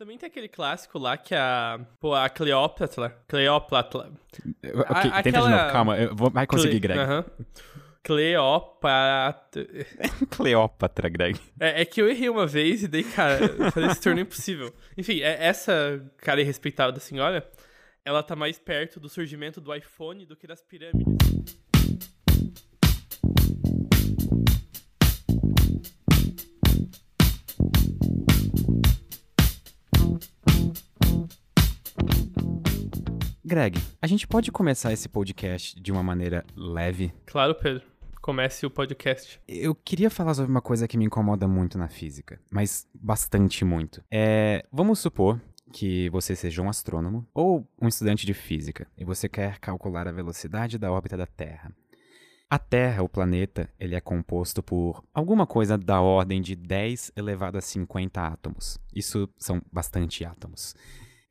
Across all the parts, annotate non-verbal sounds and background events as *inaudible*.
Também tem aquele clássico lá que a. Pô, a Cleópatra. Cleópatra. Ok, a, tenta aquela... de novo, calma. Vai conseguir, Cle... Greg. Uhum. Cleópatra. *laughs* Cleópatra, Greg. É, é, que eu errei uma vez e daí, cara, se tornou impossível. Enfim, é, essa cara irrespeitável da senhora, ela tá mais perto do surgimento do iPhone do que das pirâmides. Greg, a gente pode começar esse podcast de uma maneira leve? Claro, Pedro. Comece o podcast. Eu queria falar sobre uma coisa que me incomoda muito na física, mas bastante muito. É, vamos supor que você seja um astrônomo ou um estudante de física e você quer calcular a velocidade da órbita da Terra. A Terra, o planeta, ele é composto por alguma coisa da ordem de 10 elevado a 50 átomos. Isso são bastante átomos.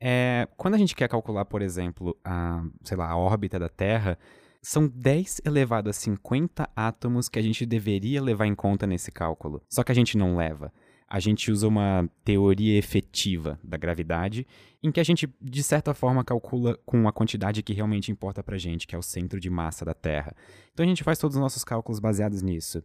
É, quando a gente quer calcular, por exemplo, a, sei lá, a órbita da Terra, são 10 elevado a 50 átomos que a gente deveria levar em conta nesse cálculo. Só que a gente não leva. A gente usa uma teoria efetiva da gravidade, em que a gente, de certa forma, calcula com a quantidade que realmente importa pra gente, que é o centro de massa da Terra. Então a gente faz todos os nossos cálculos baseados nisso.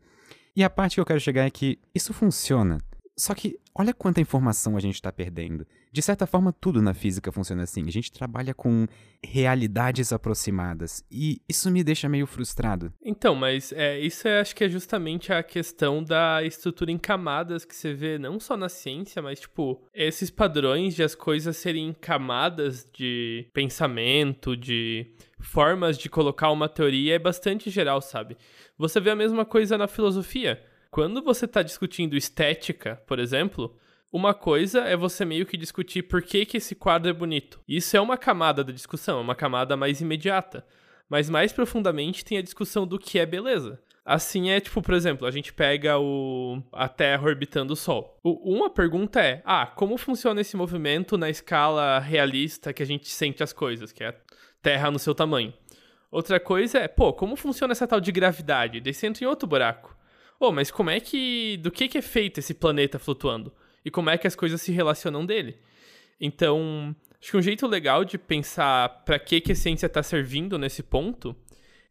E a parte que eu quero chegar é que isso funciona. Só que olha quanta informação a gente está perdendo. De certa forma, tudo na física funciona assim. A gente trabalha com realidades aproximadas. E isso me deixa meio frustrado. Então, mas é, isso é, acho que é justamente a questão da estrutura em camadas que você vê não só na ciência, mas, tipo, esses padrões de as coisas serem camadas de pensamento, de formas de colocar uma teoria é bastante geral, sabe? Você vê a mesma coisa na filosofia. Quando você está discutindo estética, por exemplo, uma coisa é você meio que discutir por que, que esse quadro é bonito. Isso é uma camada da discussão, é uma camada mais imediata. Mas mais profundamente tem a discussão do que é beleza. Assim é, tipo, por exemplo, a gente pega o a Terra orbitando o Sol. O, uma pergunta é: ah, como funciona esse movimento na escala realista que a gente sente as coisas, que é a Terra no seu tamanho? Outra coisa é, pô, como funciona essa tal de gravidade? Entra em outro buraco. Oh, mas como é que. Do que, que é feito esse planeta flutuando? E como é que as coisas se relacionam dele? Então, acho que um jeito legal de pensar para que, que a ciência está servindo nesse ponto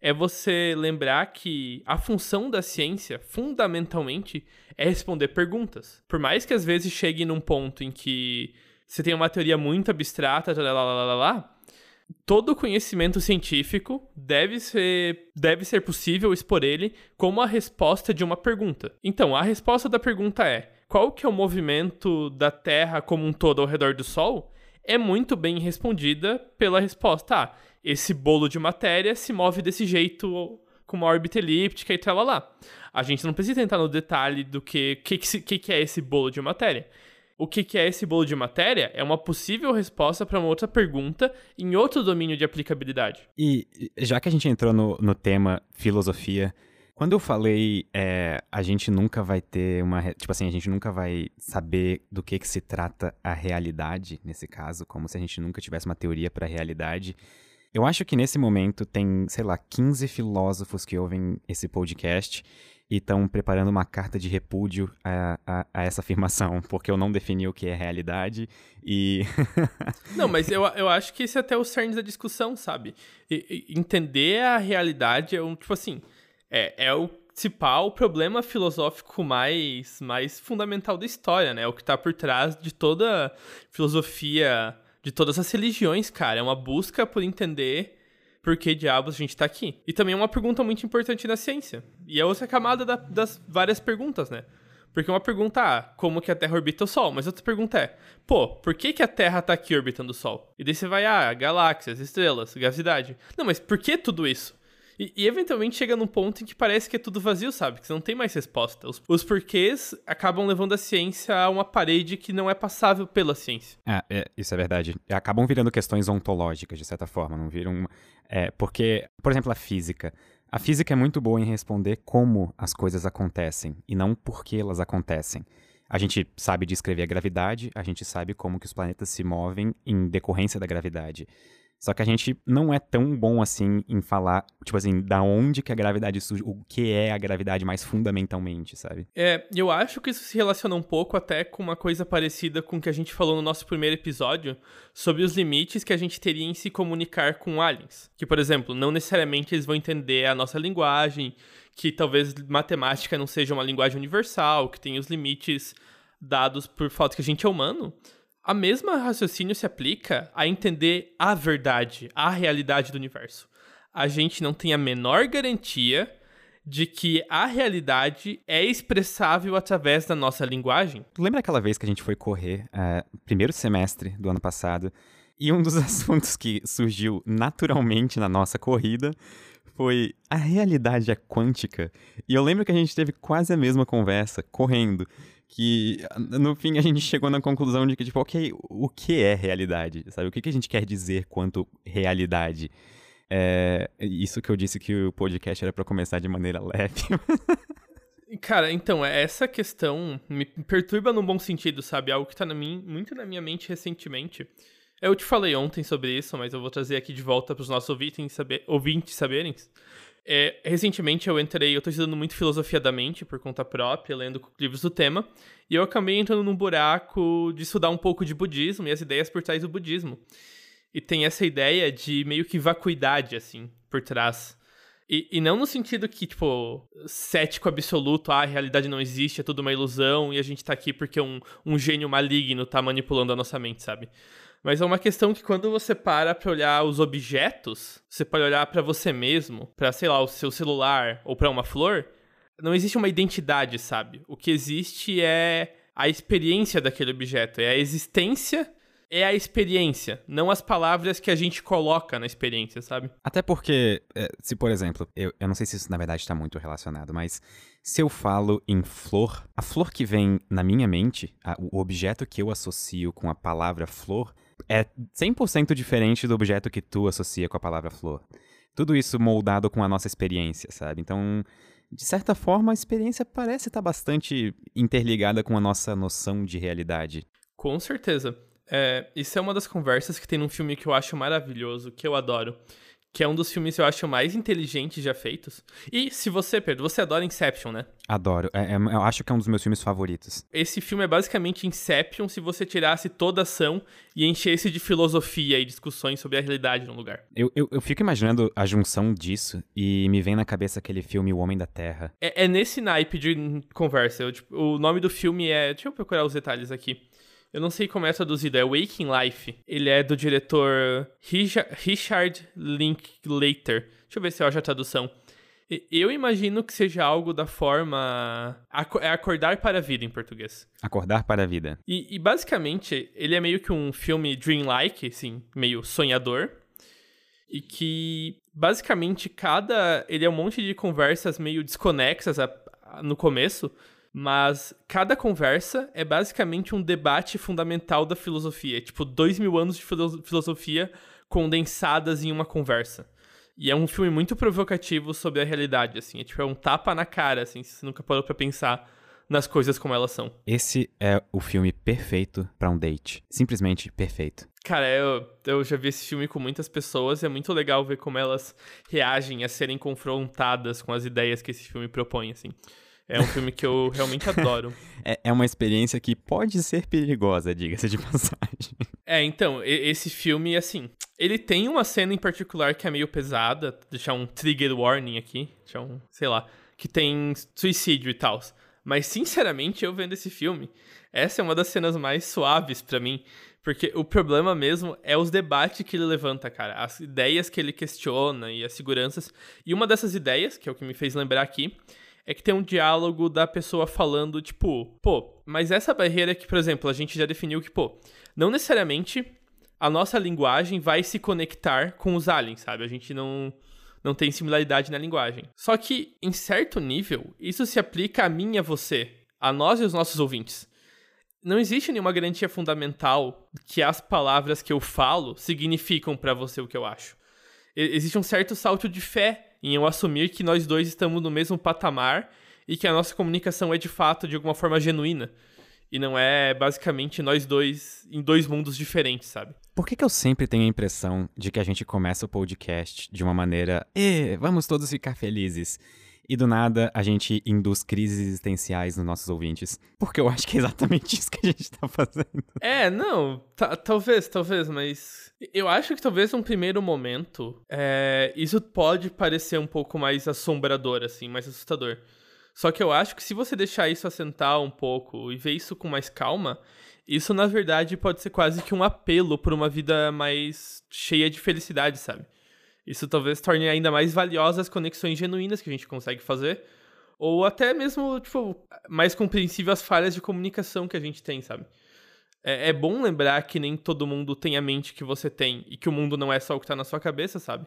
é você lembrar que a função da ciência, fundamentalmente, é responder perguntas. Por mais que às vezes chegue num ponto em que você tem uma teoria muito abstrata, lá, lá, lá, lá, lá todo conhecimento científico deve ser, deve ser possível expor ele como a resposta de uma pergunta. Então, a resposta da pergunta é: qual que é o movimento da Terra como um todo ao redor do Sol? É muito bem respondida pela resposta: ah, esse bolo de matéria se move desse jeito com uma órbita elíptica e tal lá. A gente não precisa entrar no detalhe do que que, que, que é esse bolo de matéria o que, que é esse bolo de matéria é uma possível resposta para uma outra pergunta em outro domínio de aplicabilidade. E já que a gente entrou no, no tema filosofia, quando eu falei é, a gente nunca vai ter uma. Tipo assim, a gente nunca vai saber do que, que se trata a realidade, nesse caso, como se a gente nunca tivesse uma teoria para a realidade. Eu acho que nesse momento tem, sei lá, 15 filósofos que ouvem esse podcast e estão preparando uma carta de repúdio a, a, a, essa afirmação, *laughs* porque eu não defini o que é realidade e. *laughs* não, mas eu, eu acho que esse é até o cerne da discussão, sabe? E, e entender a realidade é um, tipo assim, é, é o principal problema filosófico mais, mais fundamental da história, né? O que está por trás de toda filosofia, de todas as religiões, cara. É uma busca por entender por que diabos a gente tá aqui? E também é uma pergunta muito importante na ciência. E é outra camada da, das várias perguntas, né? Porque uma pergunta, ah, como que a Terra orbita o Sol? Mas outra pergunta é, pô, por que, que a Terra tá aqui orbitando o Sol? E daí você vai, ah, galáxias, estrelas, gravidade. Não, mas por que tudo isso? E, e, eventualmente chega num ponto em que parece que é tudo vazio, sabe? Que você não tem mais resposta. Os, os porquês acabam levando a ciência a uma parede que não é passável pela ciência. É, é isso é verdade. Acabam virando questões ontológicas, de certa forma, não viram. É, porque, por exemplo, a física. A física é muito boa em responder como as coisas acontecem e não por que elas acontecem. A gente sabe descrever a gravidade, a gente sabe como que os planetas se movem em decorrência da gravidade. Só que a gente não é tão bom assim em falar, tipo assim, da onde que a gravidade surge, o que é a gravidade mais fundamentalmente, sabe? É, eu acho que isso se relaciona um pouco até com uma coisa parecida com o que a gente falou no nosso primeiro episódio sobre os limites que a gente teria em se comunicar com aliens. Que, por exemplo, não necessariamente eles vão entender a nossa linguagem, que talvez matemática não seja uma linguagem universal, que tem os limites dados por falta que a gente é humano. A mesma raciocínio se aplica a entender a verdade, a realidade do universo. A gente não tem a menor garantia de que a realidade é expressável através da nossa linguagem. Lembra aquela vez que a gente foi correr, uh, primeiro semestre do ano passado, e um dos *laughs* assuntos que surgiu naturalmente na nossa corrida foi a realidade é quântica. E eu lembro que a gente teve quase a mesma conversa correndo que no fim a gente chegou na conclusão de que, tipo, ok, o que é realidade? Sabe? O que, que a gente quer dizer quanto realidade? É, isso que eu disse que o podcast era para começar de maneira *laughs* leve. Cara, então, é, essa questão me perturba num bom sentido, sabe? Algo que tá na minha, muito na minha mente recentemente. Eu te falei ontem sobre isso, mas eu vou trazer aqui de volta para os nossos ouvintes, saber, ouvintes saberem. É, recentemente eu entrei, eu tô estudando muito filosofia da mente por conta própria, lendo livros do tema, e eu acabei entrando num buraco de estudar um pouco de budismo e as ideias por trás do budismo. E tem essa ideia de meio que vacuidade, assim, por trás. E, e não no sentido que, tipo, cético absoluto, ah, a realidade não existe, é tudo uma ilusão, e a gente tá aqui porque um, um gênio maligno tá manipulando a nossa mente, sabe? Mas é uma questão que quando você para pra olhar os objetos, você pode olhar para você mesmo, para sei lá, o seu celular ou para uma flor, não existe uma identidade, sabe? O que existe é a experiência daquele objeto, é a existência é a experiência, não as palavras que a gente coloca na experiência, sabe? Até porque, é, se por exemplo, eu, eu não sei se isso na verdade está muito relacionado, mas se eu falo em flor, a flor que vem na minha mente, a, o objeto que eu associo com a palavra flor, é 100% diferente do objeto que tu associa com a palavra flor. Tudo isso moldado com a nossa experiência, sabe? Então, de certa forma, a experiência parece estar bastante interligada com a nossa noção de realidade. Com certeza. É, isso é uma das conversas que tem num filme que eu acho maravilhoso, que eu adoro, que é um dos filmes que eu acho mais inteligentes já feitos. E se você, Pedro, você adora Inception, né? Adoro. É, é, eu acho que é um dos meus filmes favoritos. Esse filme é basicamente Inception se você tirasse toda a ação e enchesse de filosofia e discussões sobre a realidade no lugar. Eu, eu, eu fico imaginando a junção disso e me vem na cabeça aquele filme O Homem da Terra. É, é nesse naipe de conversa. Eu, tipo, o nome do filme é. Deixa eu procurar os detalhes aqui. Eu não sei como é traduzido, é Waking Life. Ele é do diretor Richard Linklater. Deixa eu ver se eu acho a tradução. Eu imagino que seja algo da forma. É acordar para a vida em português. Acordar para a vida. E, e basicamente, ele é meio que um filme dreamlike, assim, meio sonhador. E que basicamente cada. Ele é um monte de conversas meio desconexas a, no começo mas cada conversa é basicamente um debate fundamental da filosofia. Tipo, dois mil anos de filosofia condensadas em uma conversa. E é um filme muito provocativo sobre a realidade, assim. É tipo, é um tapa na cara, assim, se você nunca parou pra pensar nas coisas como elas são. Esse é o filme perfeito para um date. Simplesmente perfeito. Cara, eu, eu já vi esse filme com muitas pessoas e é muito legal ver como elas reagem a serem confrontadas com as ideias que esse filme propõe, assim. É um filme que eu *laughs* realmente adoro. é, é uma experiência que pode ser perigosa, diga-se de *laughs* passagem. É, então, esse filme, assim, ele tem uma cena em particular que é meio pesada, deixar um trigger warning aqui, deixar um, sei lá, que tem suicídio e tal. Mas, sinceramente, eu vendo esse filme, essa é uma das cenas mais suaves para mim, porque o problema mesmo é os debates que ele levanta, cara. As ideias que ele questiona e as seguranças. E uma dessas ideias, que é o que me fez lembrar aqui, é que tem um diálogo da pessoa falando, tipo, pô, mas essa barreira que, por exemplo, a gente já definiu que, pô, não necessariamente a nossa linguagem vai se conectar com os aliens, sabe? A gente não não tem similaridade na linguagem. Só que, em certo nível, isso se aplica a mim e a você, a nós e os nossos ouvintes. Não existe nenhuma garantia fundamental que as palavras que eu falo significam para você o que eu acho. Existe um certo salto de fé em eu assumir que nós dois estamos no mesmo patamar e que a nossa comunicação é de fato de alguma forma genuína. E não é basicamente nós dois em dois mundos diferentes, sabe? Por que, que eu sempre tenho a impressão de que a gente começa o podcast de uma maneira, e vamos todos ficar felizes? E do nada a gente induz crises existenciais nos nossos ouvintes. Porque eu acho que é exatamente *laughs* isso que a gente tá fazendo. É, não, talvez, talvez, mas eu acho que talvez num primeiro momento é, isso pode parecer um pouco mais assombrador, assim, mais assustador. Só que eu acho que se você deixar isso assentar um pouco e ver isso com mais calma, isso na verdade pode ser quase que um apelo por uma vida mais cheia de felicidade, sabe? Isso talvez torne ainda mais valiosas as conexões genuínas que a gente consegue fazer, ou até mesmo, tipo, mais compreensível as falhas de comunicação que a gente tem, sabe? É, é, bom lembrar que nem todo mundo tem a mente que você tem e que o mundo não é só o que tá na sua cabeça, sabe?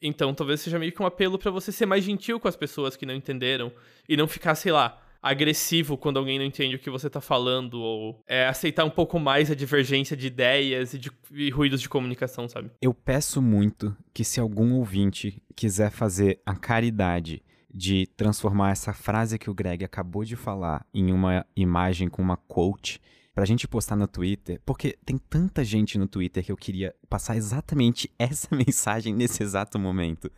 Então talvez seja meio que um apelo para você ser mais gentil com as pessoas que não entenderam e não ficar, sei lá, agressivo quando alguém não entende o que você tá falando, ou é, aceitar um pouco mais a divergência de ideias e, de, e ruídos de comunicação, sabe? Eu peço muito que se algum ouvinte quiser fazer a caridade de transformar essa frase que o Greg acabou de falar em uma imagem com uma quote pra gente postar no Twitter, porque tem tanta gente no Twitter que eu queria passar exatamente *laughs* essa mensagem nesse exato momento.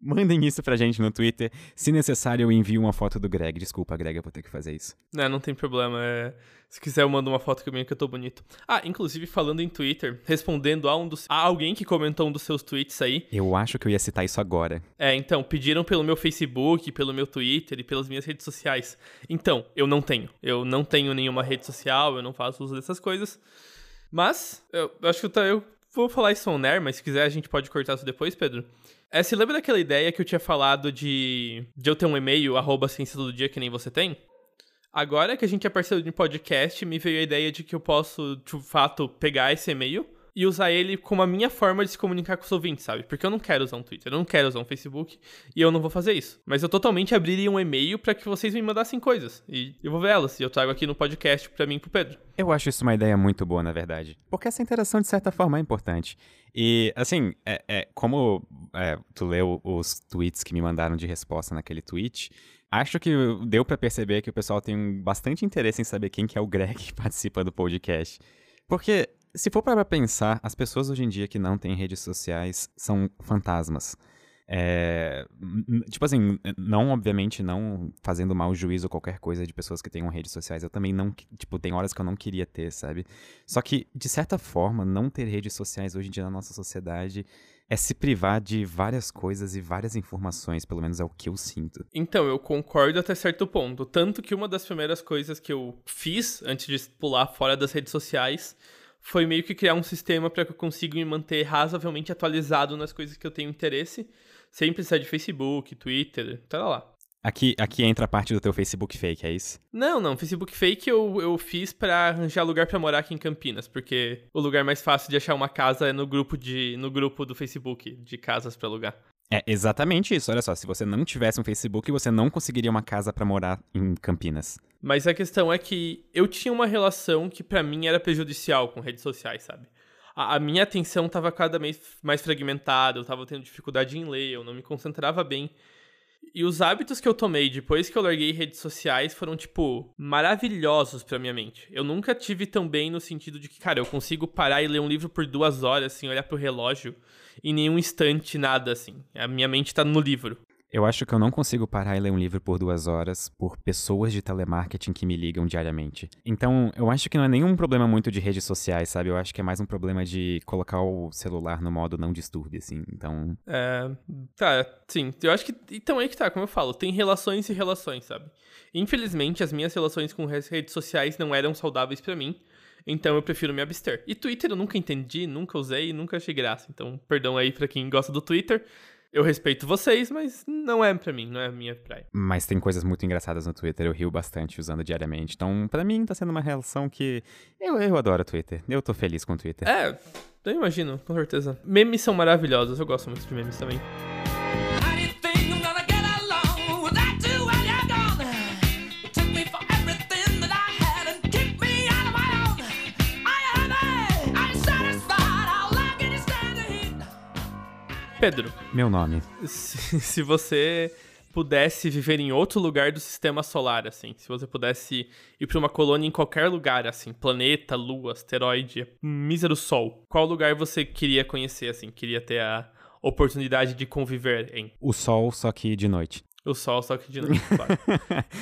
Mandem isso pra gente no Twitter. Se necessário, eu envio uma foto do Greg. Desculpa, Greg, eu vou ter que fazer isso. Não, não tem problema. É... Se quiser, eu mando uma foto comigo que eu tô bonito. Ah, inclusive, falando em Twitter, respondendo a um dos. a alguém que comentou um dos seus tweets aí. Eu acho que eu ia citar isso agora. É, então, pediram pelo meu Facebook, pelo meu Twitter e pelas minhas redes sociais. Então, eu não tenho. Eu não tenho nenhuma rede social, eu não faço uso dessas coisas. Mas, eu acho que eu vou falar isso on air, mas se quiser a gente pode cortar isso depois, Pedro. É, se lembra daquela ideia que eu tinha falado de, de eu ter um e-mail, arroba ciência do dia, que nem você tem? Agora que a gente é parceiro de podcast, me veio a ideia de que eu posso, de fato, pegar esse e-mail e usar ele como a minha forma de se comunicar com os ouvintes, sabe? Porque eu não quero usar um Twitter, eu não quero usar um Facebook e eu não vou fazer isso. Mas eu totalmente abriria um e-mail para que vocês me mandassem coisas e eu vou ver elas e eu trago aqui no podcast para mim e pro Pedro. Eu acho isso uma ideia muito boa, na verdade. Porque essa interação, de certa forma, é importante. E, assim, é, é como é, tu leu os tweets que me mandaram de resposta naquele tweet, acho que deu para perceber que o pessoal tem bastante interesse em saber quem que é o Greg *laughs* que participa do podcast. Porque se for para pensar, as pessoas hoje em dia que não têm redes sociais são fantasmas. É, tipo assim, não, obviamente, não fazendo mal juízo ou qualquer coisa de pessoas que tenham redes sociais. Eu também não, tipo, tem horas que eu não queria ter, sabe? Só que, de certa forma, não ter redes sociais hoje em dia na nossa sociedade é se privar de várias coisas e várias informações, pelo menos é o que eu sinto. Então, eu concordo até certo ponto. Tanto que uma das primeiras coisas que eu fiz antes de pular fora das redes sociais foi meio que criar um sistema para que eu consiga me manter razoavelmente atualizado nas coisas que eu tenho interesse, sem precisar de Facebook, Twitter, tá lá. Aqui, aqui entra a parte do teu Facebook fake, é isso? Não, não. Facebook fake eu, eu fiz para arranjar lugar para morar aqui em Campinas, porque o lugar mais fácil de achar uma casa é no grupo de no grupo do Facebook de casas para alugar. É exatamente isso. Olha só, se você não tivesse um Facebook, você não conseguiria uma casa para morar em Campinas. Mas a questão é que eu tinha uma relação que para mim era prejudicial com redes sociais, sabe? A, a minha atenção estava cada vez mais fragmentada, eu estava tendo dificuldade em ler, eu não me concentrava bem. E os hábitos que eu tomei depois que eu larguei redes sociais foram, tipo, maravilhosos pra minha mente. Eu nunca tive tão bem no sentido de que, cara, eu consigo parar e ler um livro por duas horas, assim, olhar pro relógio, em nenhum instante, nada, assim. A minha mente tá no livro. Eu acho que eu não consigo parar e ler um livro por duas horas por pessoas de telemarketing que me ligam diariamente. Então, eu acho que não é nenhum problema muito de redes sociais, sabe? Eu acho que é mais um problema de colocar o celular no modo não disturbe, assim. Então. É. Tá, sim. Eu acho que. Então aí que tá, como eu falo, tem relações e relações, sabe? Infelizmente, as minhas relações com redes sociais não eram saudáveis para mim. Então eu prefiro me abster. E Twitter eu nunca entendi, nunca usei, nunca achei graça. Então, perdão aí pra quem gosta do Twitter. Eu respeito vocês, mas não é pra mim, não é a minha praia. Mas tem coisas muito engraçadas no Twitter, eu rio bastante usando diariamente. Então, pra mim, tá sendo uma relação que. Eu, eu adoro o Twitter. Eu tô feliz com o Twitter. É, eu imagino, com certeza. Memes são maravilhosos, eu gosto muito de memes também. Pedro. Meu nome. Se, se você pudesse viver em outro lugar do sistema solar, assim, se você pudesse ir para uma colônia em qualquer lugar, assim, planeta, lua, asteroide, mísero sol, qual lugar você queria conhecer, assim, queria ter a oportunidade de conviver em? O sol, só que de noite. O sol, só que de noite, *laughs* claro.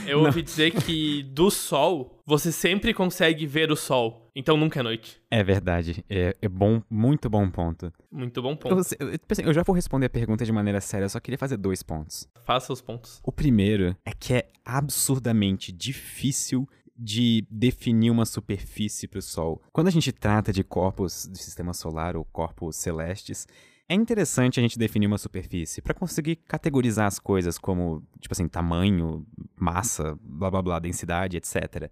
Eu ouvi dizer que do sol, você sempre consegue ver o sol. Então nunca é noite. É verdade. É, é bom, muito bom ponto. Muito bom ponto. Eu, eu, tipo assim, eu já vou responder a pergunta de maneira séria, eu só queria fazer dois pontos. Faça os pontos. O primeiro é que é absurdamente difícil de definir uma superfície para o Sol. Quando a gente trata de corpos do sistema solar ou corpos celestes, é interessante a gente definir uma superfície para conseguir categorizar as coisas como, tipo assim, tamanho, massa, blá blá blá, densidade, etc.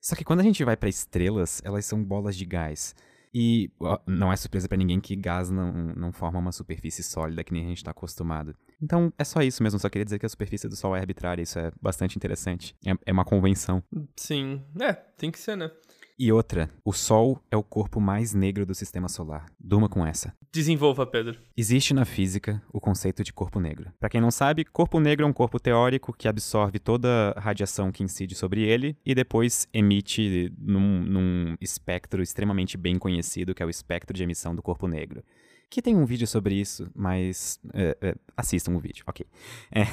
Só que quando a gente vai para estrelas, elas são bolas de gás. E ó, não é surpresa para ninguém que gás não, não forma uma superfície sólida que nem a gente está acostumado. Então é só isso mesmo, só queria dizer que a superfície do Sol é arbitrária, isso é bastante interessante. É, é uma convenção. Sim, é, tem que ser, né? E outra, o Sol é o corpo mais negro do sistema solar. Durma com essa. Desenvolva, Pedro. Existe na física o conceito de corpo negro. Para quem não sabe, corpo negro é um corpo teórico que absorve toda a radiação que incide sobre ele e depois emite num, num espectro extremamente bem conhecido, que é o espectro de emissão do corpo negro que tem um vídeo sobre isso, mas é, é, assistam o vídeo, ok. É.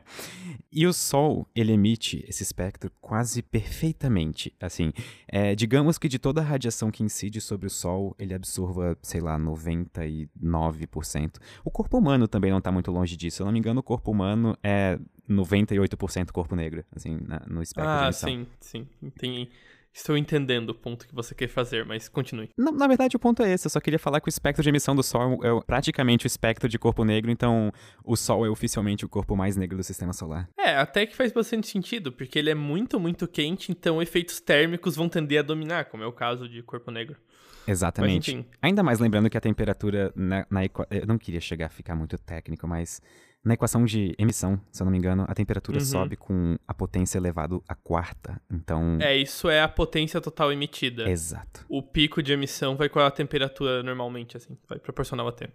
*laughs* e o Sol, ele emite esse espectro quase perfeitamente, assim, é, digamos que de toda a radiação que incide sobre o Sol, ele absorva, sei lá, 99%. O corpo humano também não está muito longe disso, se eu não me engano, o corpo humano é 98% corpo negro, assim, na, no espectro ah, de emissão. sim, sim, tem... Estou entendendo o ponto que você quer fazer, mas continue. Na, na, verdade, o ponto é esse. Eu só queria falar que o espectro de emissão do Sol é praticamente o espectro de corpo negro, então o Sol é oficialmente o corpo mais negro do sistema solar. É, até que faz bastante sentido, porque ele é muito, muito quente, então efeitos térmicos vão tender a dominar, como é o caso de corpo negro. Exatamente. Mas, Ainda mais lembrando que a temperatura na, na Eu não queria chegar a ficar muito técnico, mas na equação de emissão, se eu não me engano, a temperatura uhum. sobe com a potência elevado à quarta. Então. É, isso é a potência total emitida. Exato. O pico de emissão vai com a temperatura normalmente, assim, vai proporcional a T.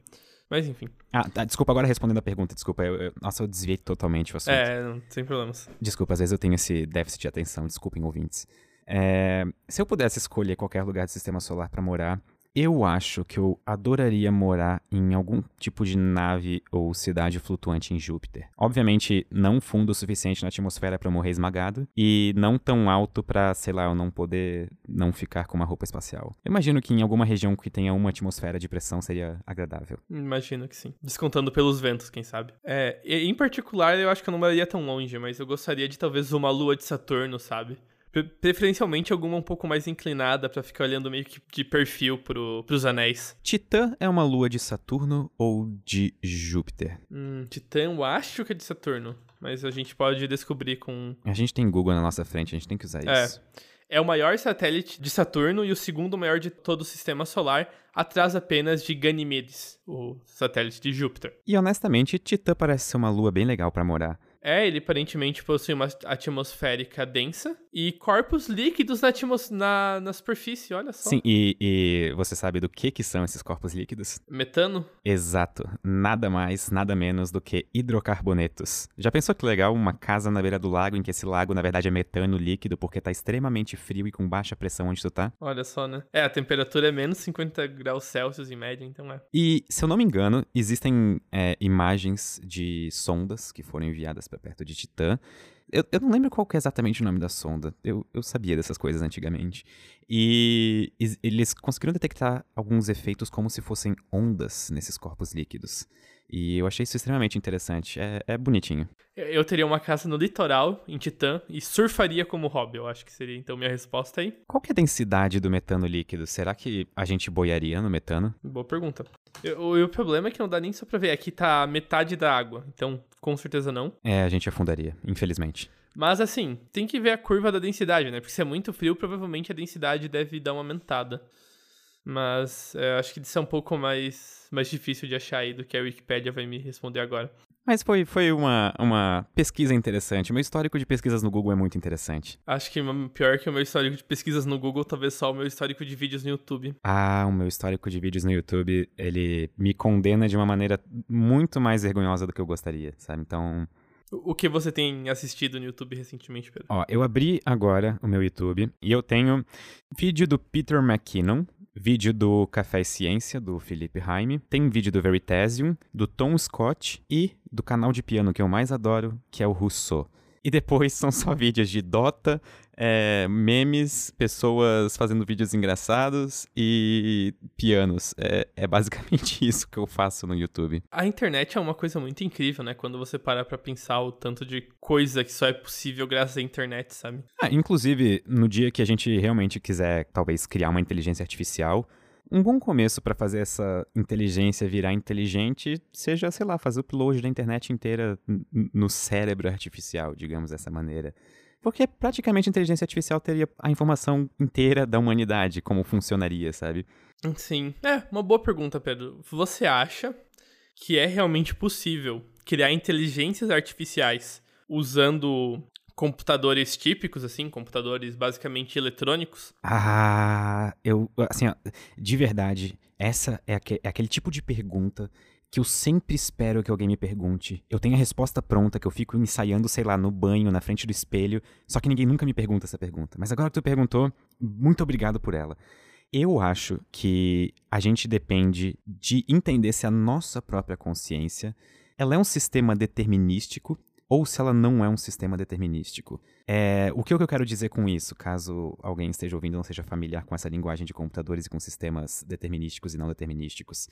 Mas enfim. Ah, tá, desculpa, agora respondendo a pergunta, desculpa. Eu, eu, nossa, eu desviei totalmente o assunto. É, não, sem problemas. Desculpa, às vezes eu tenho esse déficit de atenção, desculpem ouvintes. É, se eu pudesse escolher qualquer lugar do sistema solar para morar, eu acho que eu adoraria morar em algum tipo de nave ou cidade flutuante em Júpiter. Obviamente, não fundo o suficiente na atmosfera para morrer esmagado e não tão alto para, sei lá, eu não poder não ficar com uma roupa espacial. Eu imagino que em alguma região que tenha uma atmosfera de pressão seria agradável. Imagino que sim. Descontando pelos ventos, quem sabe. É, em particular, eu acho que eu não moraria tão longe, mas eu gostaria de talvez uma lua de Saturno, sabe? Preferencialmente alguma um pouco mais inclinada para ficar olhando meio que de perfil pro, pros anéis. Titã é uma lua de Saturno ou de Júpiter? Hum, Titã eu acho que é de Saturno, mas a gente pode descobrir com... A gente tem Google na nossa frente, a gente tem que usar é. isso. É o maior satélite de Saturno e o segundo maior de todo o sistema solar, atrás apenas de Ganymedes, o satélite de Júpiter. E honestamente, Titã parece ser uma lua bem legal para morar. É, ele aparentemente possui uma atmosférica densa e corpos líquidos na, atmos na, na superfície, olha só. Sim, e, e, você sabe do que, que são esses corpos líquidos? Metano? Exato. Nada mais, nada menos do que hidrocarbonetos. Já pensou que legal uma casa na beira do lago em que esse lago, na verdade, é metano líquido porque tá extremamente frio e com baixa pressão onde tu tá? Olha só, né? É, a temperatura é menos 50 graus Celsius em média, então é. E, se eu não me engano, existem é, imagens de sondas que foram enviadas para perto de Titã. Eu, eu não lembro qual é exatamente o nome da sonda. Eu, eu sabia dessas coisas antigamente. E, e eles conseguiram detectar alguns efeitos como se fossem ondas nesses corpos líquidos. E eu achei isso extremamente interessante. É, é bonitinho. Eu teria uma casa no litoral, em Titã, e surfaria como hobby. Eu acho que seria então minha resposta aí. Qual que é a densidade do metano líquido? Será que a gente boiaria no metano? Boa pergunta. O, o problema é que não dá nem só pra ver. Aqui tá metade da água, então com certeza não. É, a gente afundaria, infelizmente. Mas assim, tem que ver a curva da densidade, né? Porque se é muito frio, provavelmente a densidade deve dar uma aumentada. Mas é, acho que isso é um pouco mais, mais difícil de achar aí do que a Wikipedia vai me responder agora. Mas foi, foi uma, uma pesquisa interessante. O meu histórico de pesquisas no Google é muito interessante. Acho que pior que o meu histórico de pesquisas no Google, talvez só o meu histórico de vídeos no YouTube. Ah, o meu histórico de vídeos no YouTube, ele me condena de uma maneira muito mais vergonhosa do que eu gostaria, sabe? Então, O que você tem assistido no YouTube recentemente, Pedro? Ó, eu abri agora o meu YouTube e eu tenho vídeo do Peter McKinnon, vídeo do Café e Ciência, do Felipe Jaime, tem vídeo do Veritasium, do Tom Scott e do canal de piano que eu mais adoro, que é o Rousseau. E depois *laughs* são só vídeos de Dota, é, memes, pessoas fazendo vídeos engraçados e pianos. É, é, basicamente *laughs* isso que eu faço no YouTube. A internet é uma coisa muito incrível, né? Quando você para pra pensar o tanto de coisa que só é possível graças à internet, sabe? Ah, inclusive, no dia que a gente realmente quiser, talvez, criar uma inteligência artificial, um bom começo para fazer essa inteligência virar inteligente seja, sei lá, fazer o upload da internet inteira no cérebro artificial, digamos dessa maneira. Porque praticamente a inteligência artificial teria a informação inteira da humanidade, como funcionaria, sabe? Sim. É, uma boa pergunta, Pedro. Você acha que é realmente possível criar inteligências artificiais usando computadores típicos, assim, computadores basicamente eletrônicos? Ah, eu, assim, ó, de verdade, essa é, aquele, é aquele tipo de pergunta que eu sempre espero que alguém me pergunte. Eu tenho a resposta pronta, que eu fico ensaiando, sei lá, no banho, na frente do espelho, só que ninguém nunca me pergunta essa pergunta. Mas agora que tu perguntou, muito obrigado por ela. Eu acho que a gente depende de entender se a nossa própria consciência ela é um sistema determinístico ou se ela não é um sistema determinístico. É, o que eu quero dizer com isso, caso alguém esteja ouvindo e não seja familiar com essa linguagem de computadores e com sistemas determinísticos e não determinísticos?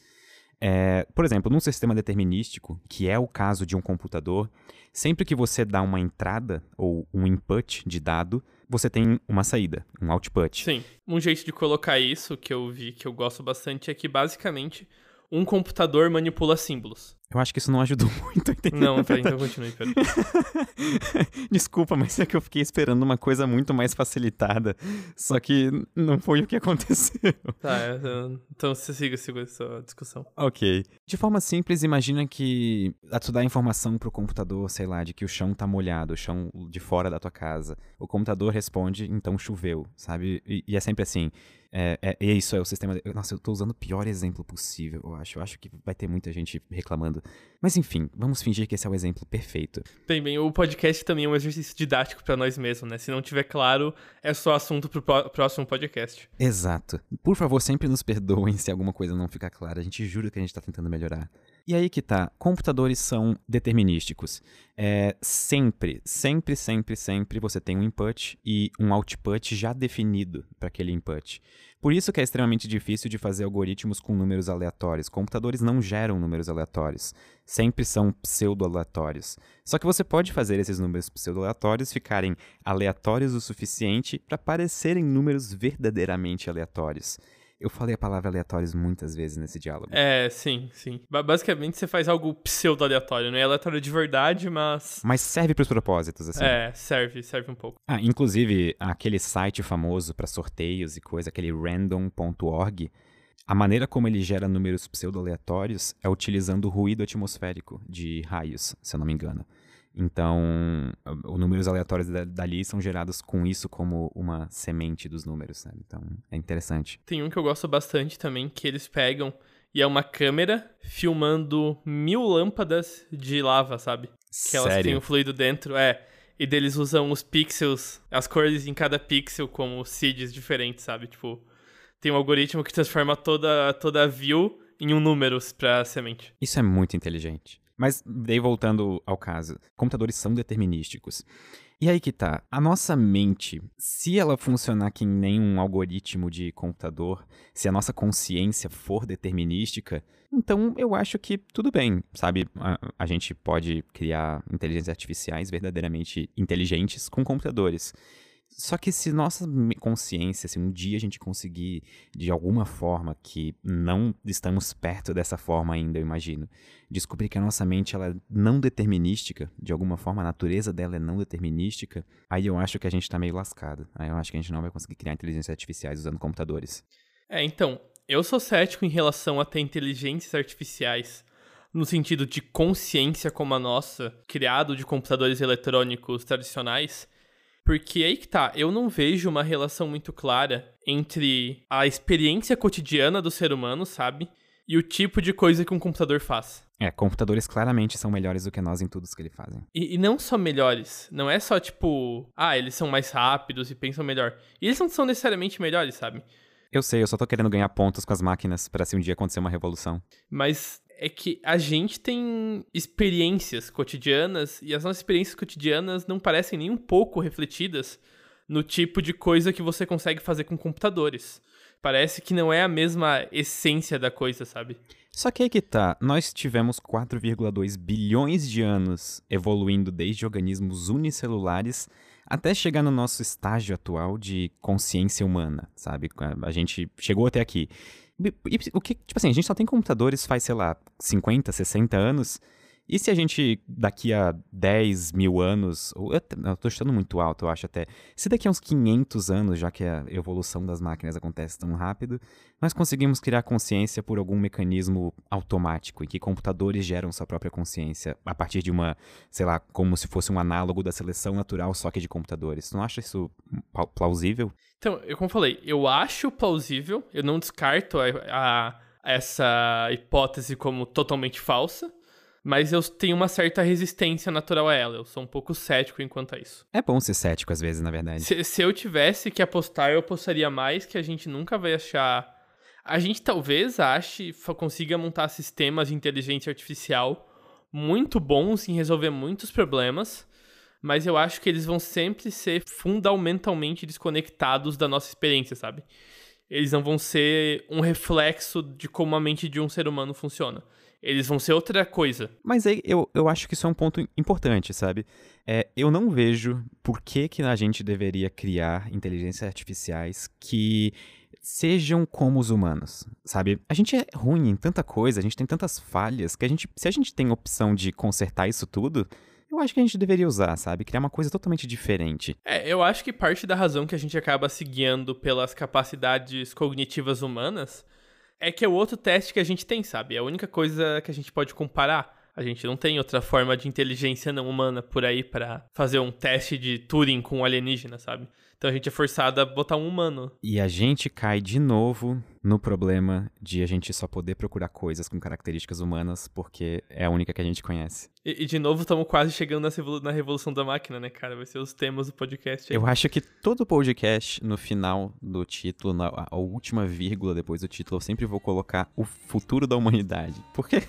É, por exemplo, num sistema determinístico, que é o caso de um computador, sempre que você dá uma entrada ou um input de dado, você tem uma saída, um output. Sim. Um jeito de colocar isso que eu vi que eu gosto bastante é que basicamente um computador manipula símbolos. Eu acho que isso não ajudou *laughs* muito a entender. Não, peraí, então continue, Pedro. *laughs* Desculpa, mas é que eu fiquei esperando uma coisa muito mais facilitada. Só que não foi o que aconteceu. *laughs* Tá, é, então você siga, siga essa discussão. Ok. De forma simples, imagina que tu dá informação pro computador, sei lá, de que o chão tá molhado, o chão de fora da tua casa. O computador responde, então choveu, sabe? E, e é sempre assim. É, é, é, isso, é o sistema. Nossa, eu tô usando o pior exemplo possível, eu acho. Eu acho que vai ter muita gente reclamando. Mas enfim, vamos fingir que esse é o exemplo perfeito. Bem, bem, o podcast também é um exercício didático para nós mesmos, né? Se não tiver claro, é só assunto pro próximo podcast. Exato. Por favor, sempre nos perdoem *laughs* se alguma coisa não ficar clara. A gente jura que a gente tá tentando melhorar. E aí que tá, computadores são determinísticos. É, sempre, sempre, sempre, sempre você tem um input e um output já definido para aquele input. Por isso que é extremamente difícil de fazer algoritmos com números aleatórios. Computadores não geram números aleatórios. Sempre são pseudo-aleatórios. Só que você pode fazer esses números pseudo-aleatórios ficarem aleatórios o suficiente para parecerem números verdadeiramente aleatórios. Eu falei a palavra aleatórios muitas vezes nesse diálogo. É, sim, sim. Basicamente você faz algo pseudo-aleatório, não é aleatório de verdade, mas. Mas serve para os propósitos, assim. É, serve, serve um pouco. Ah, inclusive, aquele site famoso para sorteios e coisa, aquele random.org, a maneira como ele gera números pseudo-aleatórios é utilizando o ruído atmosférico de raios, se eu não me engano. Então, os números aleatórios dali são gerados com isso como uma semente dos números, sabe? Então, é interessante. Tem um que eu gosto bastante também, que eles pegam e é uma câmera filmando mil lâmpadas de lava, sabe? Que elas Sério? têm o fluido dentro, é. E deles usam os pixels, as cores em cada pixel como seeds diferentes, sabe? Tipo, tem um algoritmo que transforma toda, toda a view em um número pra semente. Isso é muito inteligente. Mas daí voltando ao caso, computadores são determinísticos. E aí que tá, a nossa mente, se ela funcionar que nem um algoritmo de computador, se a nossa consciência for determinística, então eu acho que tudo bem, sabe? A, a gente pode criar inteligências artificiais verdadeiramente inteligentes com computadores. Só que se nossa consciência, se um dia a gente conseguir, de alguma forma, que não estamos perto dessa forma ainda, eu imagino, descobrir que a nossa mente ela é não determinística, de alguma forma a natureza dela é não determinística, aí eu acho que a gente tá meio lascado. Aí eu acho que a gente não vai conseguir criar inteligências artificiais usando computadores. É, então, eu sou cético em relação a ter inteligências artificiais no sentido de consciência como a nossa, criado de computadores eletrônicos tradicionais porque aí que tá, eu não vejo uma relação muito clara entre a experiência cotidiana do ser humano, sabe? e o tipo de coisa que um computador faz. É, computadores claramente são melhores do que nós em tudo que eles fazem. E, e, não só melhores. Não é só tipo, ah, eles são mais rápidos e pensam melhor. E eles não são necessariamente melhores, sabe? Eu sei, eu só tô querendo ganhar pontos com as máquinas para se um dia acontecer uma revolução. Mas é que a gente tem experiências cotidianas e as nossas experiências cotidianas não parecem nem um pouco refletidas no tipo de coisa que você consegue fazer com computadores. Parece que não é a mesma essência da coisa, sabe? Só que aí que tá, nós tivemos 4,2 bilhões de anos evoluindo desde organismos unicelulares até chegar no nosso estágio atual de consciência humana, sabe? A gente chegou até aqui. E, o que, tipo assim, a gente só tem computadores faz, sei lá, 50, 60 anos. E se a gente, daqui a 10 mil anos, ou eu, tô chutando muito alto, eu acho até, se daqui a uns 500 anos, já que a evolução das máquinas acontece tão rápido, nós conseguimos criar consciência por algum mecanismo automático, em que computadores geram sua própria consciência a partir de uma, sei lá, como se fosse um análogo da seleção natural, só que de computadores. Não acha isso plausível? Então, eu como falei, eu acho plausível, eu não descarto a, a essa hipótese como totalmente falsa, mas eu tenho uma certa resistência natural a ela. Eu sou um pouco cético enquanto a isso. É bom ser cético às vezes, na verdade. Se, se eu tivesse que apostar, eu apostaria mais que a gente nunca vai achar. A gente talvez ache, consiga montar sistemas de inteligência artificial muito bons em resolver muitos problemas, mas eu acho que eles vão sempre ser fundamentalmente desconectados da nossa experiência, sabe? Eles não vão ser um reflexo de como a mente de um ser humano funciona. Eles vão ser outra coisa. Mas aí eu, eu acho que isso é um ponto importante, sabe? É, eu não vejo por que, que a gente deveria criar inteligências artificiais que sejam como os humanos, sabe? A gente é ruim em tanta coisa, a gente tem tantas falhas, que a gente, se a gente tem opção de consertar isso tudo, eu acho que a gente deveria usar, sabe? Criar uma coisa totalmente diferente. É, eu acho que parte da razão que a gente acaba se guiando pelas capacidades cognitivas humanas é que é o outro teste que a gente tem, sabe? É a única coisa que a gente pode comparar. A gente não tem outra forma de inteligência não humana por aí para fazer um teste de Turing com alienígena, sabe? Então a gente é forçado a botar um humano. E a gente cai de novo no problema de a gente só poder procurar coisas com características humanas porque é a única que a gente conhece. E, e de novo, estamos quase chegando na revolução da máquina, né, cara? Vai ser os temas do podcast. Aí. Eu acho que todo podcast, no final do título, na a última vírgula depois do título, eu sempre vou colocar o futuro da humanidade. Porque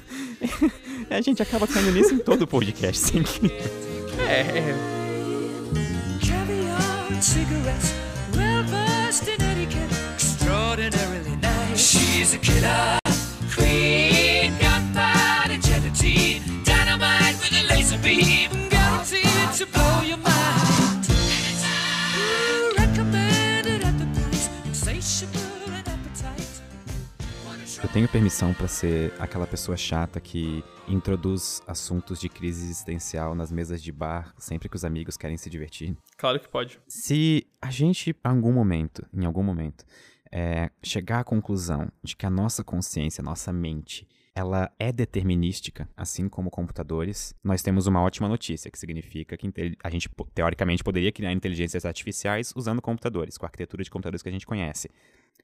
*laughs* a gente acaba caindo nisso em todo podcast, sem *laughs* É, é. cigarettes, well versed in etiquette, extraordinarily nice. She's a killer queen, Eu tenho permissão para ser aquela pessoa chata que introduz assuntos de crise existencial nas mesas de bar sempre que os amigos querem se divertir? Claro que pode. Se a gente, em algum momento, em algum momento, é, chegar à conclusão de que a nossa consciência, a nossa mente, ela é determinística, assim como computadores, nós temos uma ótima notícia, que significa que a gente, teoricamente, poderia criar inteligências artificiais usando computadores, com a arquitetura de computadores que a gente conhece.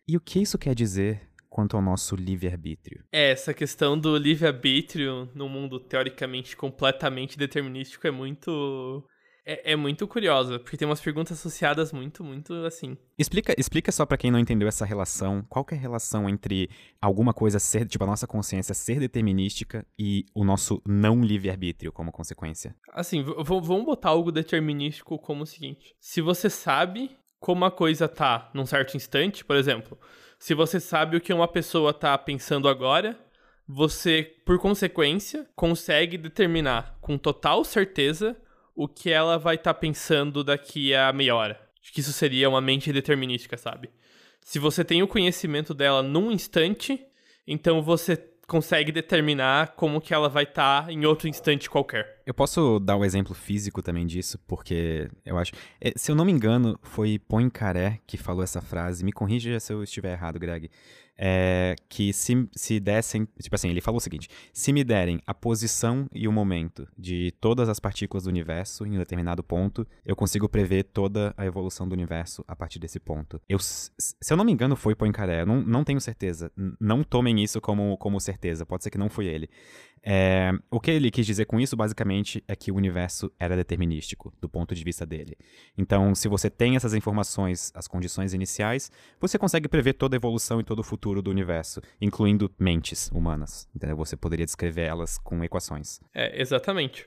E o que isso quer dizer quanto ao nosso livre-arbítrio? É, essa questão do livre-arbítrio no mundo teoricamente completamente determinístico é muito é, é, muito curiosa, porque tem umas perguntas associadas muito, muito assim. Explica, explica só para quem não entendeu essa relação, qual é a relação entre alguma coisa ser, tipo, a nossa consciência ser determinística e o nosso não livre-arbítrio como consequência? Assim, vamos botar algo determinístico como o seguinte: se você sabe como a coisa tá num certo instante, por exemplo, se você sabe o que uma pessoa tá pensando agora, você, por consequência, consegue determinar com total certeza o que ela vai estar tá pensando daqui a meia hora. Acho que isso seria uma mente determinística, sabe? Se você tem o conhecimento dela num instante, então você consegue determinar como que ela vai estar tá em outro instante qualquer. Eu posso dar um exemplo físico também disso, porque eu acho. É, se eu não me engano, foi Poincaré que falou essa frase. Me corrija se eu estiver errado, Greg. É, que se, se dessem. Tipo assim, ele falou o seguinte: se me derem a posição e o momento de todas as partículas do universo em um determinado ponto, eu consigo prever toda a evolução do universo a partir desse ponto. Eu, se eu não me engano, foi Poincaré, eu não, não tenho certeza. Não tomem isso como, como certeza, pode ser que não foi ele. É, o que ele quis dizer com isso, basicamente, é que o universo era determinístico, do ponto de vista dele. Então, se você tem essas informações, as condições iniciais, você consegue prever toda a evolução e todo o futuro do universo, incluindo mentes humanas. Entendeu? Você poderia descrever elas com equações. É, exatamente.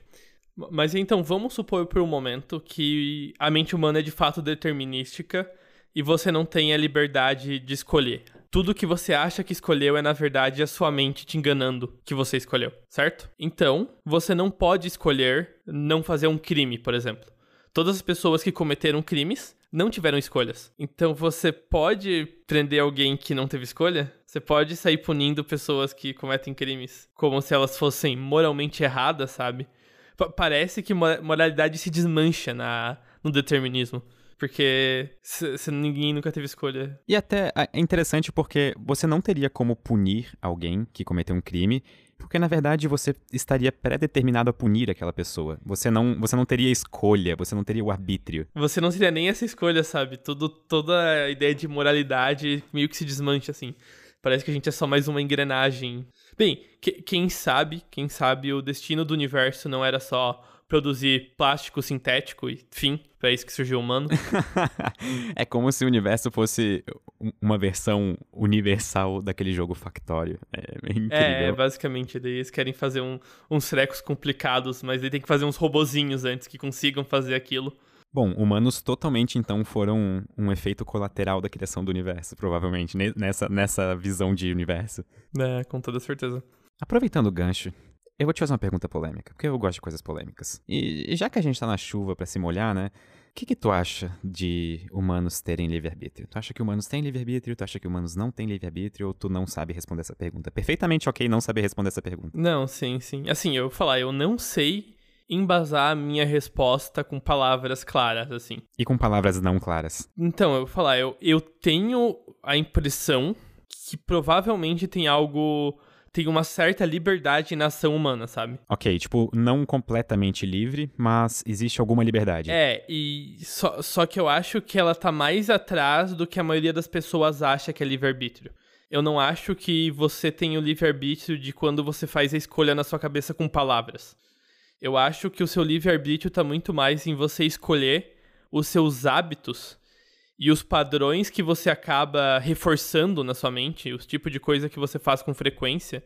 Mas então, vamos supor por um momento que a mente humana é de fato determinística e você não tem a liberdade de escolher tudo que você acha que escolheu é na verdade a sua mente te enganando que você escolheu, certo? Então, você não pode escolher não fazer um crime, por exemplo. Todas as pessoas que cometeram crimes não tiveram escolhas. Então você pode prender alguém que não teve escolha? Você pode sair punindo pessoas que cometem crimes como se elas fossem moralmente erradas, sabe? P parece que moralidade se desmancha na, no determinismo. Porque se, se ninguém nunca teve escolha. E até é interessante porque você não teria como punir alguém que cometeu um crime porque na verdade você estaria predeterminado a punir aquela pessoa. Você não, você não teria escolha, você não teria o arbítrio. Você não teria nem essa escolha, sabe? Tudo, toda a ideia de moralidade meio que se desmancha assim. Parece que a gente é só mais uma engrenagem. Bem, que, quem sabe, quem sabe o destino do universo não era só produzir plástico sintético e fim, para isso que surgiu o humano. *laughs* é como se o universo fosse uma versão universal daquele jogo Factório. É, incrível. É, basicamente, eles querem fazer um, uns trecos complicados, mas ele tem que fazer uns robozinhos antes que consigam fazer aquilo. Bom, humanos totalmente então foram um, um, efeito colateral da criação do universo, provavelmente, nessa, nessa visão de universo. É, com toda certeza. Aproveitando o gancho, eu vou te fazer uma pergunta polêmica, porque eu gosto de coisas polêmicas. E, já que a gente tá na chuva para se molhar, né? O que, que tu acha de humanos terem livre-arbítrio? Tu acha que humanos têm livre-arbítrio? Tu acha que humanos não têm livre-arbítrio? Ou tu não sabe responder essa pergunta? Perfeitamente ok não saber responder essa pergunta. Não, sim, sim. Assim, eu vou falar, eu não sei embasar a minha resposta com palavras claras, assim. E com palavras não claras? Então, eu vou falar, eu, eu tenho a impressão que provavelmente tem algo tem uma certa liberdade na ação humana, sabe? Ok, tipo, não completamente livre, mas existe alguma liberdade. É, e só, só que eu acho que ela tá mais atrás do que a maioria das pessoas acha que é livre-arbítrio. Eu não acho que você tem o livre-arbítrio de quando você faz a escolha na sua cabeça com palavras. Eu acho que o seu livre-arbítrio tá muito mais em você escolher os seus hábitos e os padrões que você acaba reforçando na sua mente, os tipos de coisa que você faz com frequência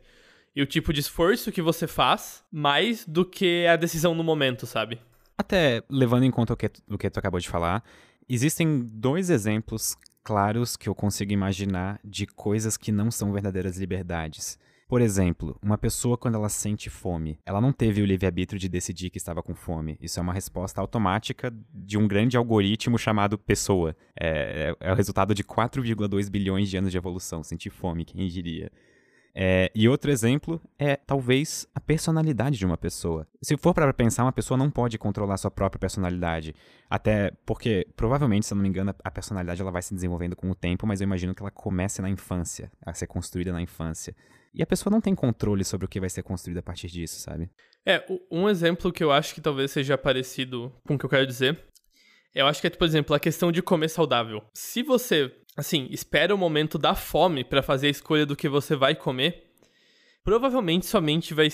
e o tipo de esforço que você faz, mais do que a decisão no momento, sabe? Até levando em conta o que, o que tu acabou de falar, existem dois exemplos claros que eu consigo imaginar de coisas que não são verdadeiras liberdades. Por exemplo, uma pessoa quando ela sente fome, ela não teve o livre-arbítrio de decidir que estava com fome. Isso é uma resposta automática de um grande algoritmo chamado pessoa. É, é, é o resultado de 4,2 bilhões de anos de evolução. Sentir fome, quem diria? É, e outro exemplo é talvez a personalidade de uma pessoa. Se for para pensar, uma pessoa não pode controlar sua própria personalidade, até porque provavelmente, se eu não me engano, a personalidade ela vai se desenvolvendo com o tempo, mas eu imagino que ela comece na infância, a ser construída na infância. E a pessoa não tem controle sobre o que vai ser construído a partir disso, sabe? É, um exemplo que eu acho que talvez seja parecido com o que eu quero dizer, eu acho que é, por exemplo, a questão de comer saudável. Se você, assim, espera o momento da fome para fazer a escolha do que você vai comer, provavelmente sua mente vai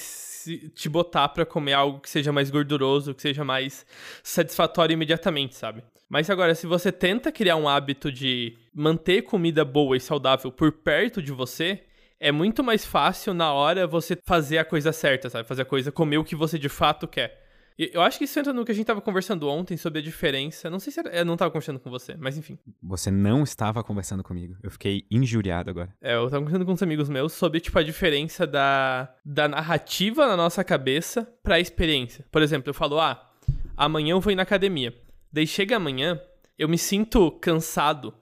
te botar para comer algo que seja mais gorduroso, que seja mais satisfatório imediatamente, sabe? Mas agora, se você tenta criar um hábito de manter comida boa e saudável por perto de você, é muito mais fácil na hora você fazer a coisa certa, sabe? Fazer a coisa, comer o que você de fato quer. E eu acho que isso entra no que a gente tava conversando ontem sobre a diferença. Não sei se era, eu não tava conversando com você, mas enfim. Você não estava conversando comigo. Eu fiquei injuriado agora. É, eu tava conversando com uns amigos meus sobre, tipo, a diferença da, da narrativa na nossa cabeça pra experiência. Por exemplo, eu falo, ah, amanhã eu vou ir na academia. Daí chega amanhã, eu me sinto cansado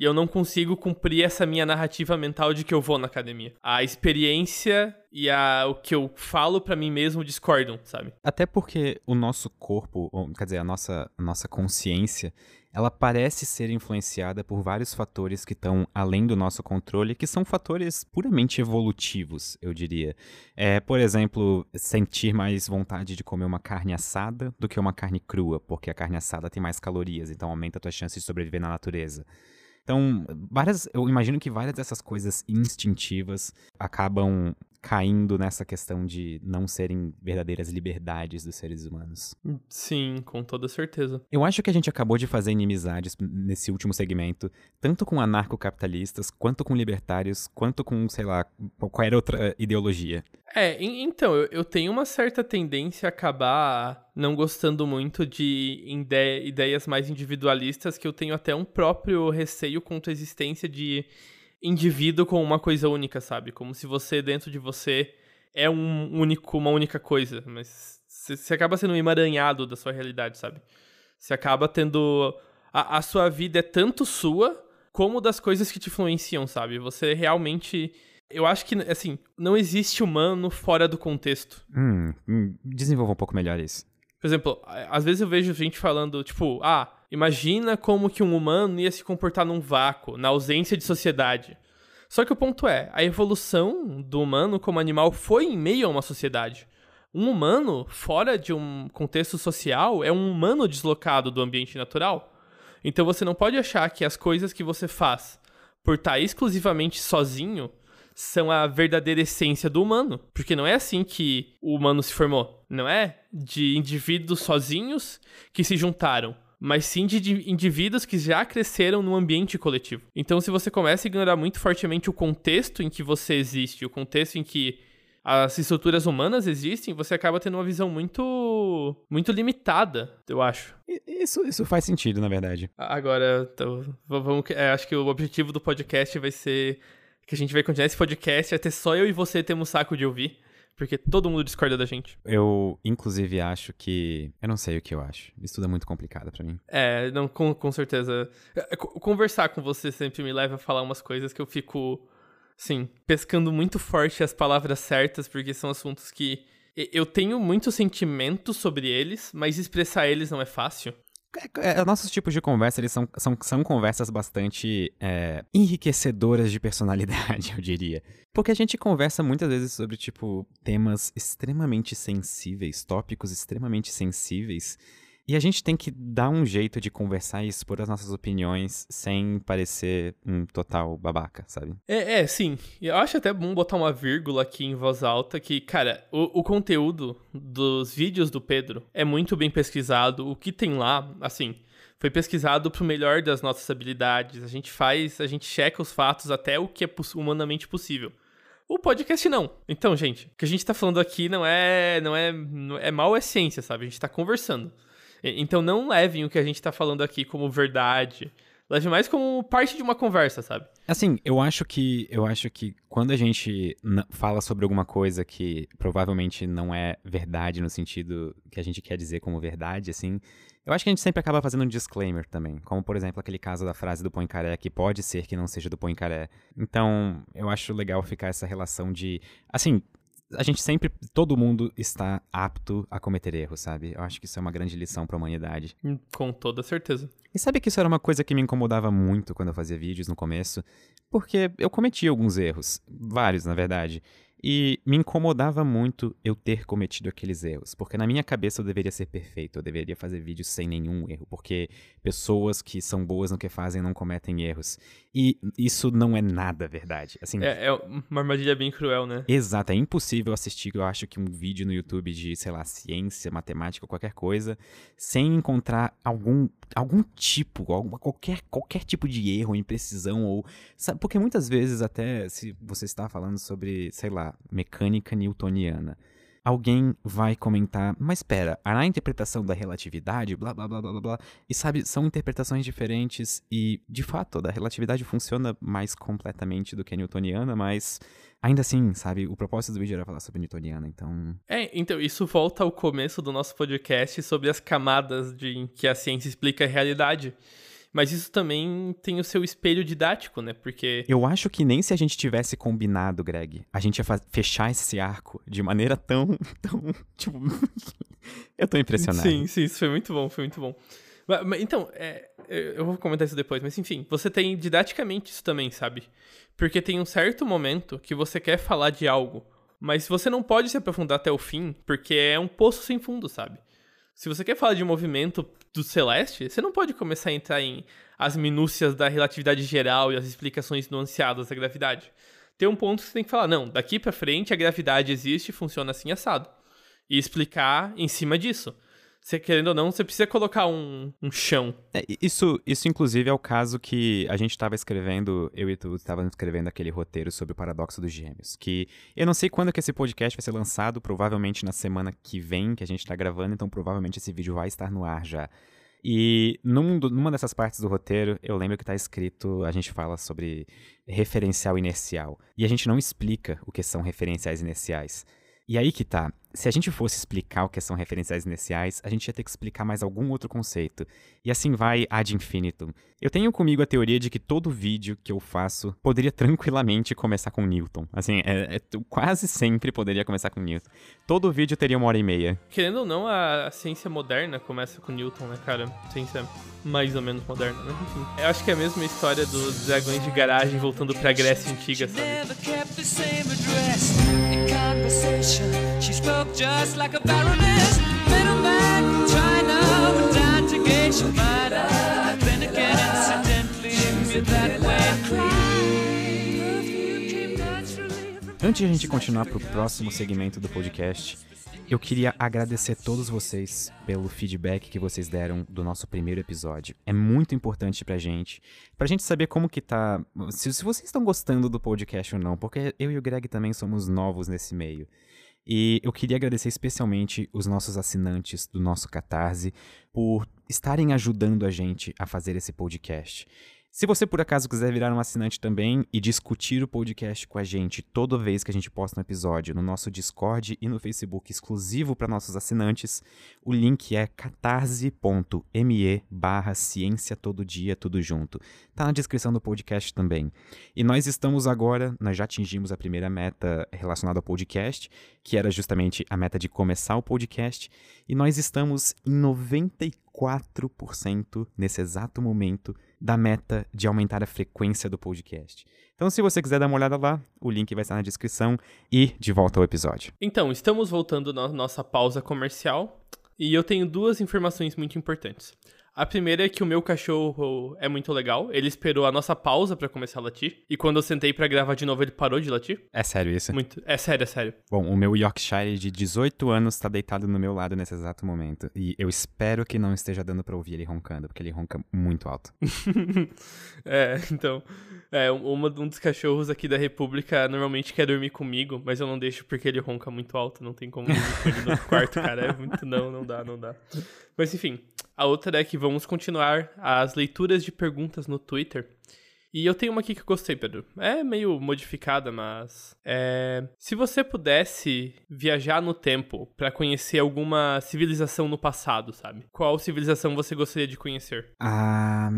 e eu não consigo cumprir essa minha narrativa mental de que eu vou na academia. A experiência e a, o que eu falo para mim mesmo discordam, sabe? Até porque o nosso corpo, quer dizer, a nossa, a nossa consciência, ela parece ser influenciada por vários fatores que estão além do nosso controle, que são fatores puramente evolutivos, eu diria. É, por exemplo, sentir mais vontade de comer uma carne assada do que uma carne crua, porque a carne assada tem mais calorias, então aumenta a tua chance de sobreviver na natureza. Então, várias, eu imagino que várias dessas coisas instintivas acabam caindo nessa questão de não serem verdadeiras liberdades dos seres humanos. Sim, com toda certeza. Eu acho que a gente acabou de fazer inimizades nesse último segmento, tanto com anarcocapitalistas, quanto com libertários, quanto com, sei lá, qualquer outra ideologia. É, então, eu, tenho uma certa tendência a acabar não gostando muito de ide ideias mais individualistas, que eu tenho até um próprio receio contra a existência de indivíduo com uma coisa única, sabe? Como se você, dentro de você, é um único, uma única coisa, mas você acaba sendo um emaranhado da sua realidade, sabe? Você acaba tendo. A, a sua vida é tanto sua como das coisas que te influenciam, sabe? Você realmente eu acho que, assim, não existe humano fora do contexto. Hum, hum, desenvolva um pouco melhor isso. Por exemplo, às vezes eu vejo gente falando, tipo, ah, imagina como que um humano ia se comportar num vácuo, na ausência de sociedade. Só que o ponto é, a evolução do humano como animal foi em meio a uma sociedade. Um humano fora de um contexto social é um humano deslocado do ambiente natural. Então você não pode achar que as coisas que você faz por estar exclusivamente sozinho são a verdadeira essência do humano. Porque não é assim que o humano se formou. Não é de indivíduos sozinhos que se juntaram. Mas sim de indivíduos que já cresceram no ambiente coletivo. Então, se você começa a ignorar muito fortemente o contexto em que você existe, o contexto em que as estruturas humanas existem, você acaba tendo uma visão muito muito limitada, eu acho. Isso, isso faz sentido, na verdade. Agora, então, vamos, é, acho que o objetivo do podcast vai ser que a gente vai continuar esse podcast até só eu e você temos saco de ouvir. Porque todo mundo discorda da gente. Eu, inclusive, acho que. Eu não sei o que eu acho. Isso tudo é muito complicado para mim. É, não, com, com certeza. É, conversar com você sempre me leva a falar umas coisas que eu fico, sim, pescando muito forte as palavras certas, porque são assuntos que eu tenho muito sentimento sobre eles, mas expressar eles não é fácil. É, é, nossos tipos de conversa, eles são, são, são conversas bastante é, enriquecedoras de personalidade, *laughs* eu diria. Porque a gente conversa muitas vezes sobre, tipo, temas extremamente sensíveis, tópicos extremamente sensíveis, e a gente tem que dar um jeito de conversar e expor as nossas opiniões sem parecer um total babaca, sabe? É, é, sim. Eu acho até bom botar uma vírgula aqui em voz alta que, cara, o, o conteúdo dos vídeos do Pedro é muito bem pesquisado. O que tem lá, assim, foi pesquisado pro melhor das nossas habilidades. A gente faz, a gente checa os fatos até o que é humanamente possível. O podcast não. Então, gente, o que a gente tá falando aqui não é, não é, não é mal é ciência, sabe? A gente tá conversando. Então não levem o que a gente tá falando aqui como verdade. Leve mais como parte de uma conversa, sabe? Assim, eu acho que eu acho que quando a gente fala sobre alguma coisa que provavelmente não é verdade no sentido que a gente quer dizer como verdade, assim, eu acho que a gente sempre acaba fazendo um disclaimer também. Como, por exemplo, aquele caso da frase do Poincaré, que pode ser que não seja do Poincaré. Então, eu acho legal ficar essa relação de. Assim, a gente sempre, todo mundo está apto a cometer erros, sabe? Eu acho que isso é uma grande lição para a humanidade. Hum, com toda certeza. E sabe que isso era uma coisa que me incomodava muito quando eu fazia vídeos no começo? Porque eu cometi alguns erros, vários na verdade. E me incomodava muito eu ter cometido aqueles erros, porque na minha cabeça eu deveria ser perfeito, eu deveria fazer vídeos sem nenhum erro, porque pessoas que são boas no que fazem não cometem erros. E isso não é nada verdade. Assim, é, é uma armadilha bem cruel, né? Exato, é impossível assistir, eu acho que um vídeo no YouTube de, sei lá, ciência, matemática, qualquer coisa, sem encontrar algum, algum tipo, alguma, qualquer, qualquer tipo de erro, imprecisão, ou. Sabe, porque muitas vezes, até se você está falando sobre, sei lá, mecânica newtoniana. Alguém vai comentar, mas espera, a interpretação da relatividade, blá blá blá blá blá, e sabe, são interpretações diferentes e, de fato, a relatividade funciona mais completamente do que a newtoniana, mas ainda assim, sabe, o propósito do vídeo era falar sobre newtoniana, então... É, então, isso volta ao começo do nosso podcast sobre as camadas de em que a ciência explica a realidade. Mas isso também tem o seu espelho didático, né? Porque. Eu acho que nem se a gente tivesse combinado, Greg, a gente ia fechar esse arco de maneira tão. *laughs* tão. Tipo. *laughs* eu tô impressionado. Sim, sim, isso foi muito bom, foi muito bom. Mas, mas, então, é, eu vou comentar isso depois, mas enfim, você tem didaticamente isso também, sabe? Porque tem um certo momento que você quer falar de algo, mas você não pode se aprofundar até o fim, porque é um poço sem fundo, sabe? Se você quer falar de movimento do celeste, você não pode começar a entrar em as minúcias da relatividade geral e as explicações nuanceadas da gravidade. Tem um ponto que você tem que falar, não, daqui para frente a gravidade existe e funciona assim assado. E explicar em cima disso você querendo ou não, você precisa colocar um, um chão. É, isso, isso, inclusive, é o caso que a gente estava escrevendo, eu e tu estávamos escrevendo aquele roteiro sobre o paradoxo dos gêmeos. Que eu não sei quando que esse podcast vai ser lançado, provavelmente na semana que vem, que a gente está gravando, então provavelmente esse vídeo vai estar no ar já. E num, numa dessas partes do roteiro, eu lembro que está escrito, a gente fala sobre referencial inercial. E a gente não explica o que são referenciais inerciais. E aí que tá se a gente fosse explicar o que são referenciais iniciais, a gente ia ter que explicar mais algum outro conceito. E assim vai ad infinitum. Eu tenho comigo a teoria de que todo vídeo que eu faço poderia *laughs* tranquilamente começar com Newton. Assim, é, é, quase sempre poderia começar com Newton. Todo vídeo teria uma hora e meia. Querendo ou não, a, a ciência moderna começa com Newton, né, cara? Ciência mais ou menos moderna, né? Enfim. Eu acho que é a mesma história dos dragões de garagem voltando pra Grécia Antiga, sabe? Spoke just like a baroness. Middleman from China went down to Then again, incidentally, that way. Antes de a gente continuar pro próximo segmento do podcast, eu queria agradecer a todos vocês pelo feedback que vocês deram do nosso primeiro episódio. É muito importante pra gente, pra gente saber como que tá, se, se vocês estão gostando do podcast ou não, porque eu e o Greg também somos novos nesse meio. E eu queria agradecer especialmente os nossos assinantes do nosso Catarse por estarem ajudando a gente a fazer esse podcast. Se você por acaso quiser virar um assinante também e discutir o podcast com a gente toda vez que a gente posta um episódio no nosso Discord e no Facebook exclusivo para nossos assinantes, o link é catarse.me barra ciência todo dia, tudo junto. Tá na descrição do podcast também. E nós estamos agora, nós já atingimos a primeira meta relacionada ao podcast, que era justamente a meta de começar o podcast, e nós estamos em 94% nesse exato momento da meta de aumentar a frequência do podcast. Então, se você quiser dar uma olhada lá, o link vai estar na descrição e de volta ao episódio. Então, estamos voltando na nossa pausa comercial e eu tenho duas informações muito importantes. A primeira é que o meu cachorro é muito legal. Ele esperou a nossa pausa para começar a latir. E quando eu sentei para gravar de novo, ele parou de latir. É sério isso? Muito. É sério, é sério. Bom, o meu Yorkshire de 18 anos tá deitado no meu lado nesse exato momento. E eu espero que não esteja dando pra ouvir ele roncando, porque ele ronca muito alto. *laughs* é, então. É, uma, um dos cachorros aqui da República normalmente quer dormir comigo, mas eu não deixo porque ele ronca muito alto. Não tem como dormir com ele no quarto, cara. É muito. Não, não dá, não dá. Mas enfim. A outra é que vamos continuar as leituras de perguntas no Twitter. E eu tenho uma aqui que eu gostei, Pedro. É meio modificada, mas. É... Se você pudesse viajar no tempo para conhecer alguma civilização no passado, sabe? Qual civilização você gostaria de conhecer? Ah.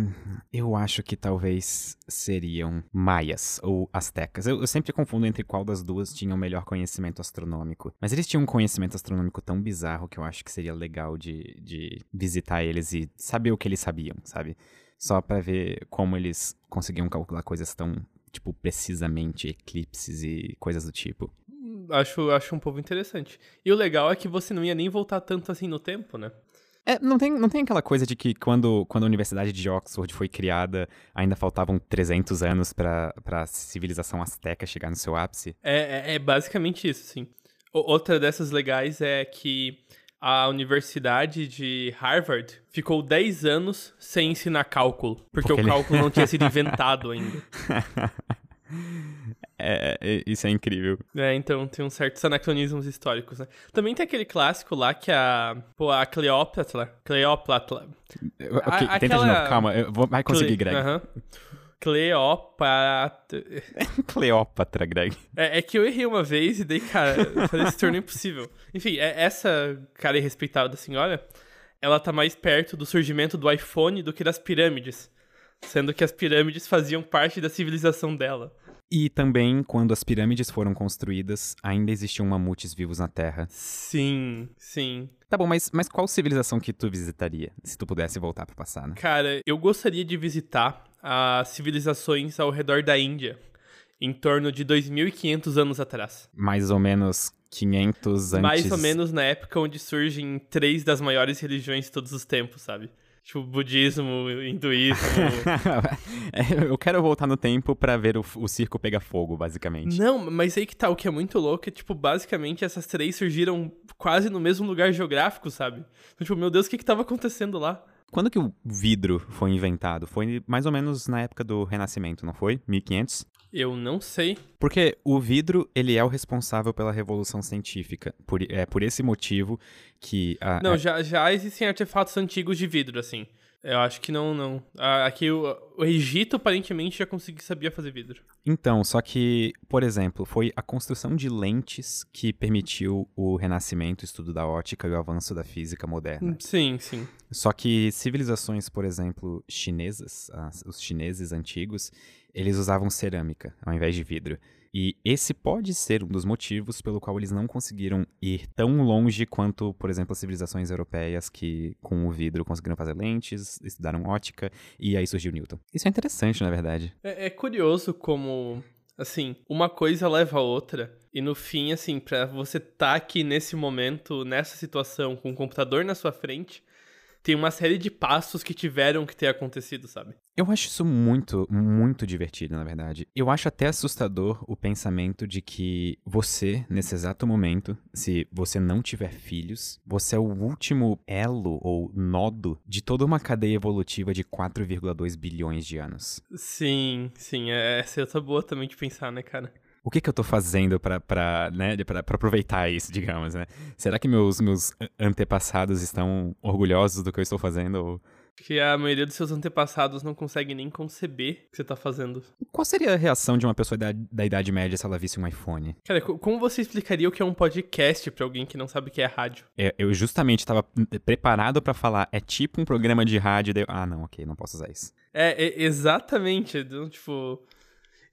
Eu acho que talvez seriam maias ou astecas. Eu, eu sempre confundo entre qual das duas tinha o melhor conhecimento astronômico. Mas eles tinham um conhecimento astronômico tão bizarro que eu acho que seria legal de, de visitar eles e saber o que eles sabiam, sabe? Só para ver como eles conseguiam calcular coisas tão, tipo, precisamente, eclipses e coisas do tipo. Acho, acho um povo interessante. E o legal é que você não ia nem voltar tanto assim no tempo, né? É, não tem, não tem aquela coisa de que quando, quando a Universidade de Oxford foi criada, ainda faltavam 300 anos para a civilização azteca chegar no seu ápice? É, é, é basicamente isso, sim. O, outra dessas legais é que a Universidade de Harvard ficou 10 anos sem ensinar cálculo, porque, porque o ele... cálculo não tinha sido *laughs* inventado ainda. É, é, isso é incrível. É, então tem uns certos anacronismos históricos, né? Também tem aquele clássico lá que a. Pô, a Cleópatra. Cleópatra. Ok, a, tenta aquela... de novo, calma. Eu vou, vai conseguir, Cle... Greg. Uhum. Cleópatra. *laughs* Cleópatra, Greg. É, é, que eu errei uma vez e daí, cara, se tornou impossível. Enfim, é, essa cara irrespeitável da senhora, ela tá mais perto do surgimento do iPhone do que das pirâmides. Sendo que as pirâmides faziam parte da civilização dela. E também, quando as pirâmides foram construídas, ainda existiam mamutes vivos na Terra. Sim, sim. Tá bom, mas, mas qual civilização que tu visitaria, se tu pudesse voltar pro passado? Cara, eu gostaria de visitar as civilizações ao redor da Índia, em torno de 2.500 anos atrás. Mais ou menos 500 antes... Mais ou menos na época onde surgem três das maiores religiões de todos os tempos, sabe? Tipo, budismo, hinduísmo. *laughs* É, eu quero voltar no tempo para ver o, o, circo pegar fogo, basicamente. Não, mas aí que tá, o que é muito louco é, tipo, basicamente essas três surgiram quase no mesmo lugar geográfico, sabe? Então, tipo, meu Deus, o que que tava acontecendo lá? Quando que o vidro foi inventado? Foi mais ou menos na época do Renascimento, não foi? 1500? Eu não sei. Porque o vidro, ele é o responsável pela revolução científica. Por, é por esse motivo que... A, não, é... já, já existem artefatos antigos de vidro, assim. Eu acho que não, não. Aqui o, o Egito aparentemente já conseguia sabia fazer vidro. Então, só que, por exemplo, foi a construção de lentes que permitiu o renascimento, o estudo da ótica e o avanço da física moderna. Sim, sim. Só que civilizações, por exemplo, chinesas, os chineses antigos, eles usavam cerâmica ao invés de vidro. E esse pode ser um dos motivos pelo qual eles não conseguiram ir tão longe quanto, por exemplo, as civilizações europeias que, com o vidro, conseguiram fazer lentes, estudaram ótica, e aí surgiu Newton. Isso é interessante, na verdade. É, é curioso como, assim, uma coisa leva a outra. E no fim, assim, pra você estar tá aqui nesse momento, nessa situação, com o computador na sua frente, tem uma série de passos que tiveram que ter acontecido, sabe? Eu acho isso muito, muito divertido, na verdade. Eu acho até assustador o pensamento de que você, nesse exato momento, se você não tiver filhos, você é o último elo ou nodo de toda uma cadeia evolutiva de 4,2 bilhões de anos. Sim, sim. É, essa é outra boa também de pensar, né, cara? O que, que eu tô fazendo para né, aproveitar isso, digamos, né? Será que meus, meus antepassados estão orgulhosos do que eu estou fazendo? Ou... Que a maioria dos seus antepassados não consegue nem conceber o que você tá fazendo. Qual seria a reação de uma pessoa da, da Idade Média se ela visse um iPhone? Cara, como você explicaria o que é um podcast para alguém que não sabe o que é rádio? É, eu justamente estava preparado para falar, é tipo um programa de rádio. Ah, não, ok, não posso usar isso. É, é exatamente. Então, tipo.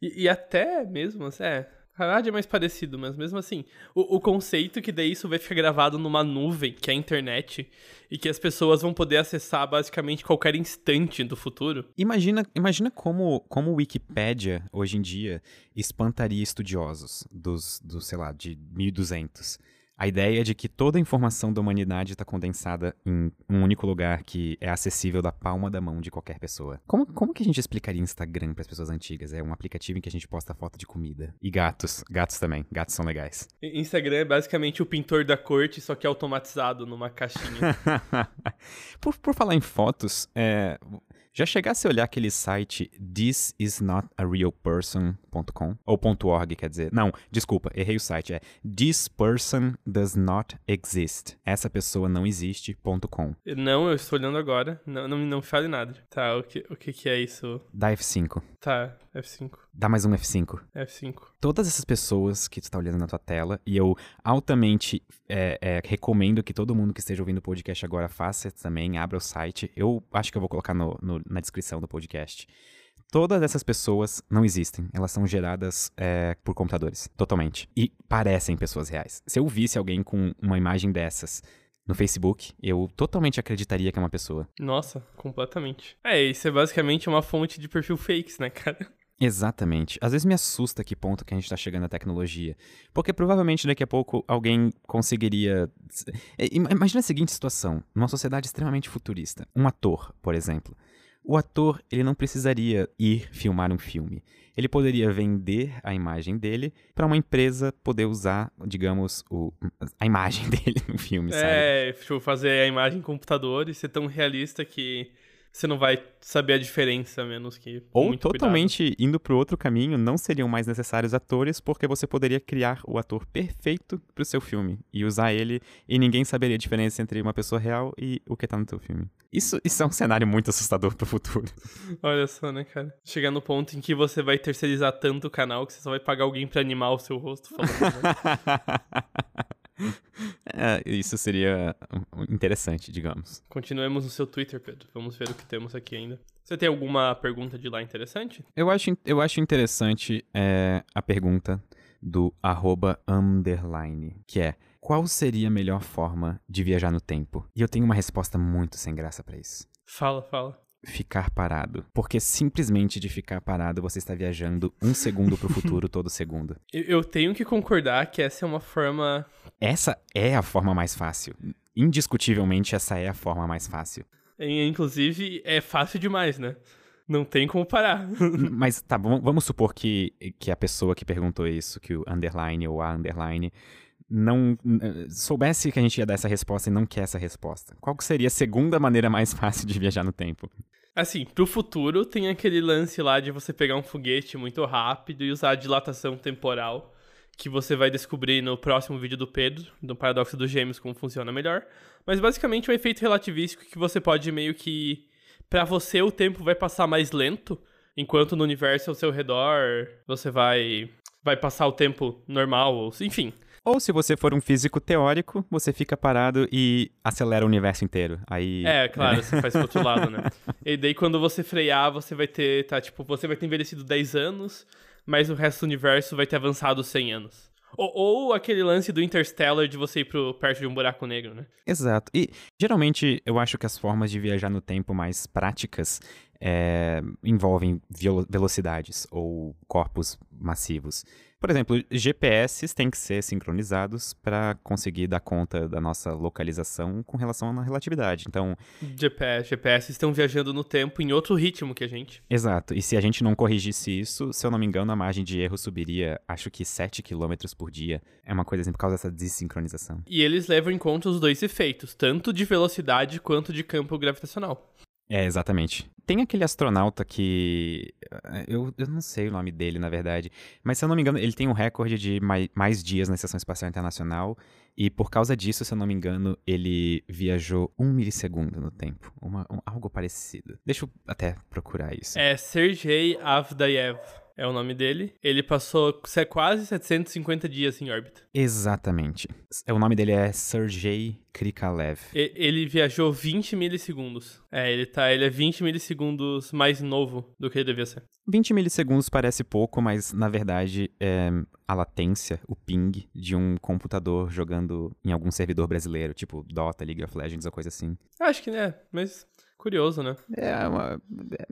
E, e até mesmo, assim, é, rádio é mais parecido, mas mesmo assim, o, o, conceito que daí isso vai ficar gravado numa nuvem, que é a internet, e que as pessoas vão poder acessar basicamente qualquer instante do futuro. Imagina, imagina como, como o Wikipedia, hoje em dia, espantaria estudiosos dos, dos sei lá, de 1200 a ideia de que toda a informação da humanidade está condensada em um único lugar que é acessível da palma da mão de qualquer pessoa. Como, como que a gente explicaria Instagram para as pessoas antigas? É um aplicativo em que a gente posta foto de comida. E gatos. Gatos também. Gatos são legais. Instagram é basicamente o pintor da corte, só que automatizado numa caixinha. *laughs* por, por falar em fotos, é, já chegasse a olhar aquele site thisisnotarealperson.com ou .org, quer dizer, não, desculpa, errei o site, é thispersondoesnotexist. Essa pessoa não existe.com. Não, eu estou olhando agora, não, não, não fale nada. Tá, o que, o que que é isso? Dá F5. Tá, F5. Dá mais um F5. F5. Todas essas pessoas que tu está olhando na tua tela, e eu altamente é, é, recomendo que todo mundo que esteja ouvindo o podcast agora faça também, abra o site. Eu acho que eu vou colocar no, no, na descrição do podcast. Todas essas pessoas não existem. Elas são geradas é, por computadores, totalmente. E parecem pessoas reais. Se eu visse alguém com uma imagem dessas no Facebook, eu totalmente acreditaria que é uma pessoa. Nossa, completamente. É, isso é basicamente uma fonte de perfil fakes, né, cara? Exatamente. Às vezes me assusta que ponto que a gente está chegando na tecnologia. Porque provavelmente daqui a pouco alguém conseguiria. É, imagina a seguinte situação: numa sociedade extremamente futurista. Um ator, por exemplo. O ator, ele não precisaria ir filmar um filme. Ele poderia vender a imagem dele para uma empresa poder usar, digamos, o, a imagem *laughs* dele no filme, sabe? É, tipo, fazer a imagem em computador e ser tão realista que você não vai saber a diferença, menos que. Ou totalmente cuidado. indo pro outro caminho, não seriam mais necessários atores, porque você poderia criar o ator perfeito pro seu filme e usar ele, e ninguém saberia a diferença entre uma pessoa real e o que tá no teu filme. Isso, isso é um cenário muito assustador pro futuro. *laughs* Olha só, né, cara? Chegar no ponto em que você vai terceirizar tanto o canal que você só vai pagar alguém pra animar o seu rosto falando. Né? *laughs* *laughs* É, isso seria interessante, digamos. Continuemos no seu Twitter, Pedro. Vamos ver o que temos aqui ainda. Você tem alguma pergunta de lá interessante? Eu acho, eu acho interessante é, a pergunta do arroba underline, que é qual seria a melhor forma de viajar no tempo? E eu tenho uma resposta muito sem graça para isso. Fala, fala ficar parado. Porque simplesmente de ficar parado você está viajando um segundo pro *laughs* futuro todo segundo. Eu tenho que concordar que essa é uma forma. Essa é a forma mais fácil. Indiscutivelmente, essa é a forma mais fácil. Inclusive, é fácil demais, né? Não tem como parar. *laughs* Mas tá, vamos supor que, que a pessoa que perguntou isso, que o underline ou a underline, não soubesse que a gente ia dar essa resposta e não quer essa resposta, qual seria a segunda maneira mais *laughs* fácil de viajar no tempo? Assim, pro futuro tem aquele lance lá de você pegar um foguete muito rápido e usar a dilatação temporal, que você vai descobrir no próximo vídeo do Pedro, do Paradoxo dos Gêmeos, como funciona melhor. Mas basicamente é um efeito relativístico que você pode meio que. para você o tempo vai passar mais lento, enquanto no universo ao seu redor você vai. vai passar o tempo normal, enfim. Ou se você for um físico teórico, você fica parado e acelera o universo inteiro. Aí. É, claro, você faz pro outro lado, né? *laughs* E daí quando você frear, você vai ter. Tá, tipo, você vai ter envelhecido 10 anos, mas o resto do universo vai ter avançado 100 anos. Ou, ou, aquele lance do Interstellar de você ir pro, perto de um buraco negro, né? Exato. E geralmente eu acho que as formas de viajar no tempo mais práticas é, envolvem velocidades ou corpos massivos. Por exemplo, GPS têm que ser sincronizados para conseguir dar conta da nossa localização com relação à relatividade. Então, GPS, GPS estão viajando no tempo em outro ritmo que a gente. Exato. E se a gente não corrigisse isso, se eu não me engano, a margem de erro subiria, acho que 7 km por dia. É uma coisa assim por causa dessa desincronização. E eles levam em conta os dois efeitos, tanto de velocidade quanto de campo gravitacional. É, exatamente. Tem aquele astronauta que. Eh, eu, eu não sei o nome dele, na verdade. Mas se eu não me engano, ele tem um recorde de mais, mais dias na Estação Espacial Internacional. E por causa disso, se eu não me engano, ele viajou um milissegundo no tempo. Uma, um, algo parecido. Deixa eu até procurar isso. É Sergei Avdayev é o nome dele. Ele passou quase 750 dias em órbita. Exatamente. O nome dele é Sergei Krikalev. Ele viajou 20 milissegundos. É, ele tá, ele é 20 milissegundos mais novo do que ele devia ser. 20 milissegundos parece pouco, mas na verdade é a latência, o ping de um computador jogando em algum servidor brasileiro, tipo Dota, League of Legends ou coisa assim. Acho que né, mas Curioso, né? É, uma,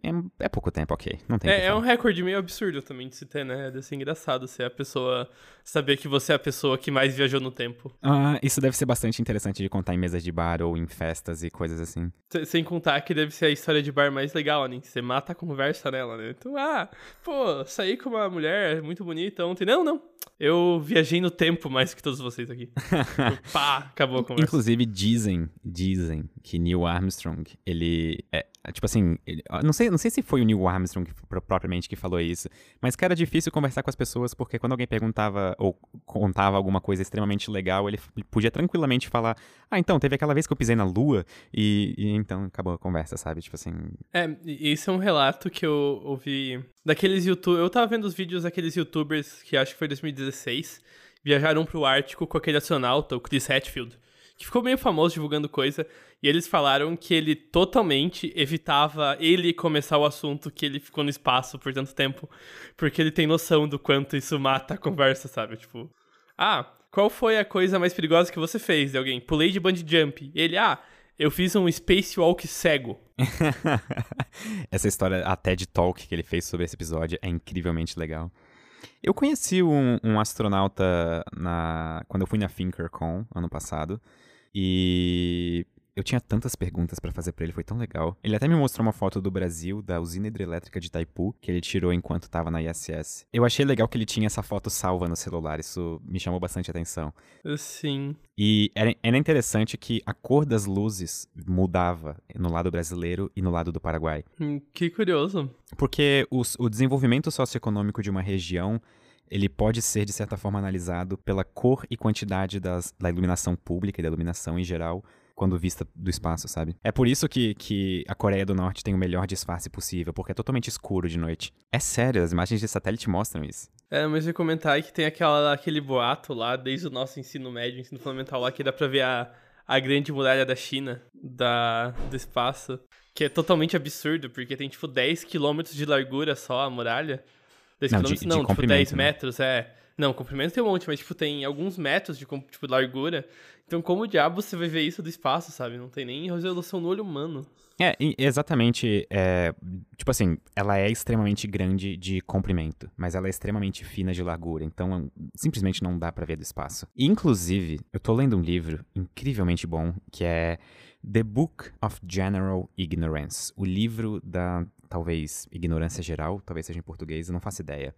é, é, pouco tempo, ok. Não tem é, é um recorde meio absurdo também de se ter, né? Deve ser engraçado ser a pessoa. Saber que você é a pessoa que mais viajou no tempo. Ah, isso deve ser bastante interessante de contar em mesas de bar ou em festas e coisas assim. Sem contar que deve ser a história de bar mais legal, né? Você mata a conversa nela, né? Então, ah, pô, saí com uma mulher muito bonita ontem. Não, não. Eu viajei no tempo mais que todos vocês aqui. *laughs* Pá, acabou a conversa. Inclusive, dizem, dizem que Neil Armstrong, ele é, tipo assim, ele, não, sei, não sei se foi o Neil Armstrong propriamente que falou isso, mas que era difícil conversar com as pessoas porque quando alguém perguntava ou contava alguma coisa extremamente legal, ele podia tranquilamente falar: Ah, então, teve aquela vez que eu pisei na lua e, e então acabou a conversa, sabe? Tipo assim. É, isso é um relato que eu ouvi daqueles youtubers. Eu tava vendo os vídeos daqueles youtubers que acho que foi 2016, viajaram pro Ártico com aquele astronauta, o Chris Hatfield que ficou meio famoso divulgando coisa, e eles falaram que ele totalmente evitava ele começar o assunto que ele ficou no espaço por tanto tempo, porque ele tem noção do quanto isso mata a conversa, sabe? Tipo, ah, qual foi a coisa mais perigosa que você fez de alguém? Pulei de bungee jump. Ele, ah, eu fiz um spacewalk cego. *laughs* Essa história, a TED Talk que ele fez sobre esse episódio é incrivelmente legal. Eu conheci um, um astronauta na, quando eu fui na ThinkerCon ano passado. E eu tinha tantas perguntas para fazer para ele, foi tão legal. Ele até me mostrou uma foto do Brasil, da usina hidrelétrica de Itaipu, que ele tirou enquanto estava na ISS. Eu achei legal que ele tinha essa foto salva no celular, isso me chamou bastante atenção. Sim. E era, era interessante que a cor das luzes mudava no lado brasileiro e no lado do Paraguai. Hum, que curioso. Porque os, o desenvolvimento socioeconômico de uma região ele pode ser, de certa forma, analisado pela cor e quantidade das, da iluminação pública e da iluminação em geral, quando vista do espaço, sabe? É por isso que, que a Coreia do Norte tem o melhor disfarce possível, porque é totalmente escuro de noite. É sério, as imagens de satélite mostram isso. É, mas eu ia comentar que tem aquela, aquele boato lá, desde o nosso ensino médio, ensino fundamental lá, que dá pra ver a, a grande muralha da China, da, do espaço, que é totalmente absurdo, porque tem, tipo, 10 quilômetros de largura só a muralha. 10 Não, de- quilômetros de não, tipo, comprimento, 10 né? metros, é. Não, comprimento tem um monte, mas, tipo, tem alguns metros de, tipo, largura. Então, como diabo você vai ver isso do espaço, sabe? Não tem nem resolução no olho humano. É, exatamente. é, tipo assim, ela é extremamente grande de comprimento, mas ela é extremamente fina de largura, então simplesmente não dá pra ver do espaço. Inclusive, eu tô lendo um livro incrivelmente bom que é The Book of General Ignorance, o livro da talvez ignorância geral, talvez seja em português, eu não faço ideia.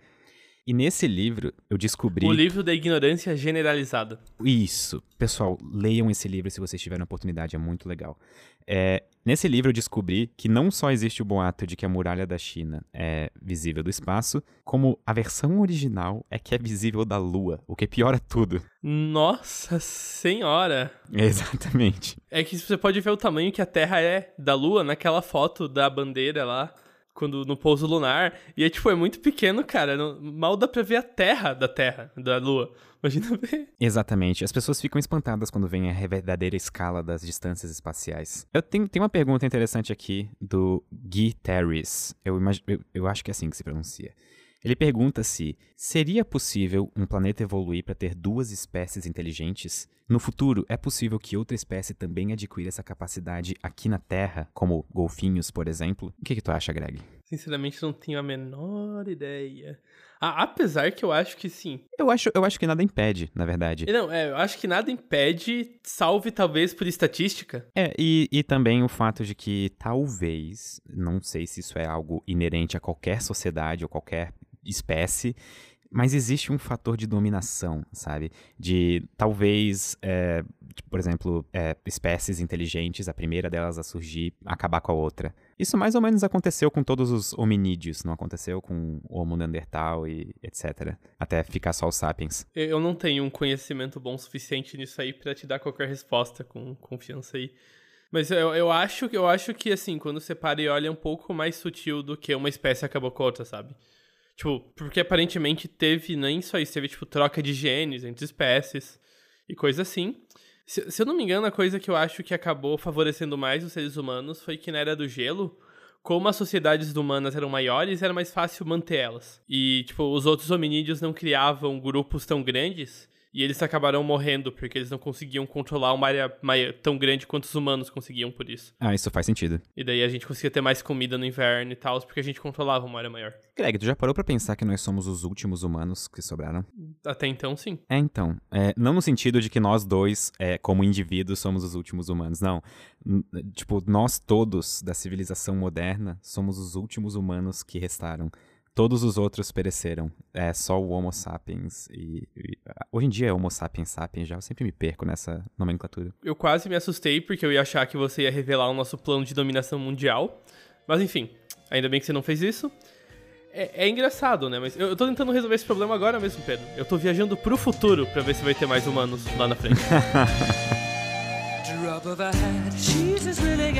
E nesse livro eu descobri O livro da ignorância generalizada. isso. Pessoal, leiam esse livro se vocês tiverem a oportunidade, é muito legal. É, nesse livro eu descobri que não só existe o boato de que a muralha da China é visível do espaço, como a versão original é que é visível da Lua, o que piora tudo. Nossa senhora! *laughs* Exatamente. É que você pode ver o tamanho que a Terra é da Lua naquela foto da bandeira lá, quando no pouso lunar. E é tipo, é muito pequeno, cara. não- mal dá pra ver a Terra da Terra, da Lua. *laughs* Imagina ver. Exatamente. As pessoas ficam espantadas quando veem a verdadeira escala das distâncias espaciais. Eu tenho, tenho uma pergunta interessante aqui do Guy Terris. Eu, eu, eu acho que é assim que se pronuncia. Ele pergunta se seria possível um planeta evoluir para ter duas espécies inteligentes? No futuro, é possível que outra espécie também adquira essa capacidade aqui na Terra, como golfinhos, por exemplo? O que, que tu acha, Greg? Sinceramente, não tenho a menor ideia. Ah, apesar que eu acho que sim. Eu acho, eu acho que nada impede, na verdade. Não, é, eu acho que nada impede, salve talvez por estatística. É, e, e também o fato de que talvez, não sei se isso é algo inerente a qualquer sociedade ou qualquer espécie, mas existe um fator de dominação, sabe? De talvez, é, por exemplo, é, espécies inteligentes, a primeira delas a surgir, acabar com a outra. Isso mais ou menos aconteceu com todos os hominídeos, não aconteceu com o Homo neandertal e etc. Até ficar só os sapiens. Eu não tenho um conhecimento bom suficiente nisso aí pra te dar qualquer resposta com confiança aí. Mas eu, eu acho que eu acho que assim, quando você para e olha é um pouco mais sutil do que uma espécie acabou com outra, sabe? Tipo, porque aparentemente teve nem só isso, teve tipo troca de genes entre espécies e coisa assim. Se, se eu não me engano, a coisa que eu acho que acabou favorecendo mais os seres humanos foi que na era do gelo, como as sociedades humanas eram maiores, era mais fácil manter elas. E, tipo, os outros hominídeos não criavam grupos tão grandes e eles acabaram morrendo porque eles não conseguiam controlar uma área tão grande quanto os humanos conseguiam por isso. Ah, isso faz sentido. E daí a gente conseguia ter mais comida no inverno e tal, porque a gente controlava uma área maior. Greg, tu já parou pra pensar que nós somos os últimos humanos que sobraram? Até então, sim. É, então. é, não no sentido de que nós dois, é, como indivíduos, somos os últimos humanos. Não. N- Tipo, nós todos da civilização moderna somos os últimos humanos que restaram. Todos os outros pereceram. É só o Homo sapiens e. e- hoje em dia é Homo sapiens sapiens já. Eu sempre me perco nessa nomenclatura. Eu quase me assustei porque eu ia achar que você ia revelar o nosso plano de dominação mundial. Mas enfim, ainda bem que você não fez isso. É, é engraçado, né? Mas eu, eu tô tentando resolver esse problema agora mesmo, Pedro. Eu tô viajando pro futuro pra ver se vai ter mais humanos lá na frente. *laughs* *laughs* Drop of a hat, she's as really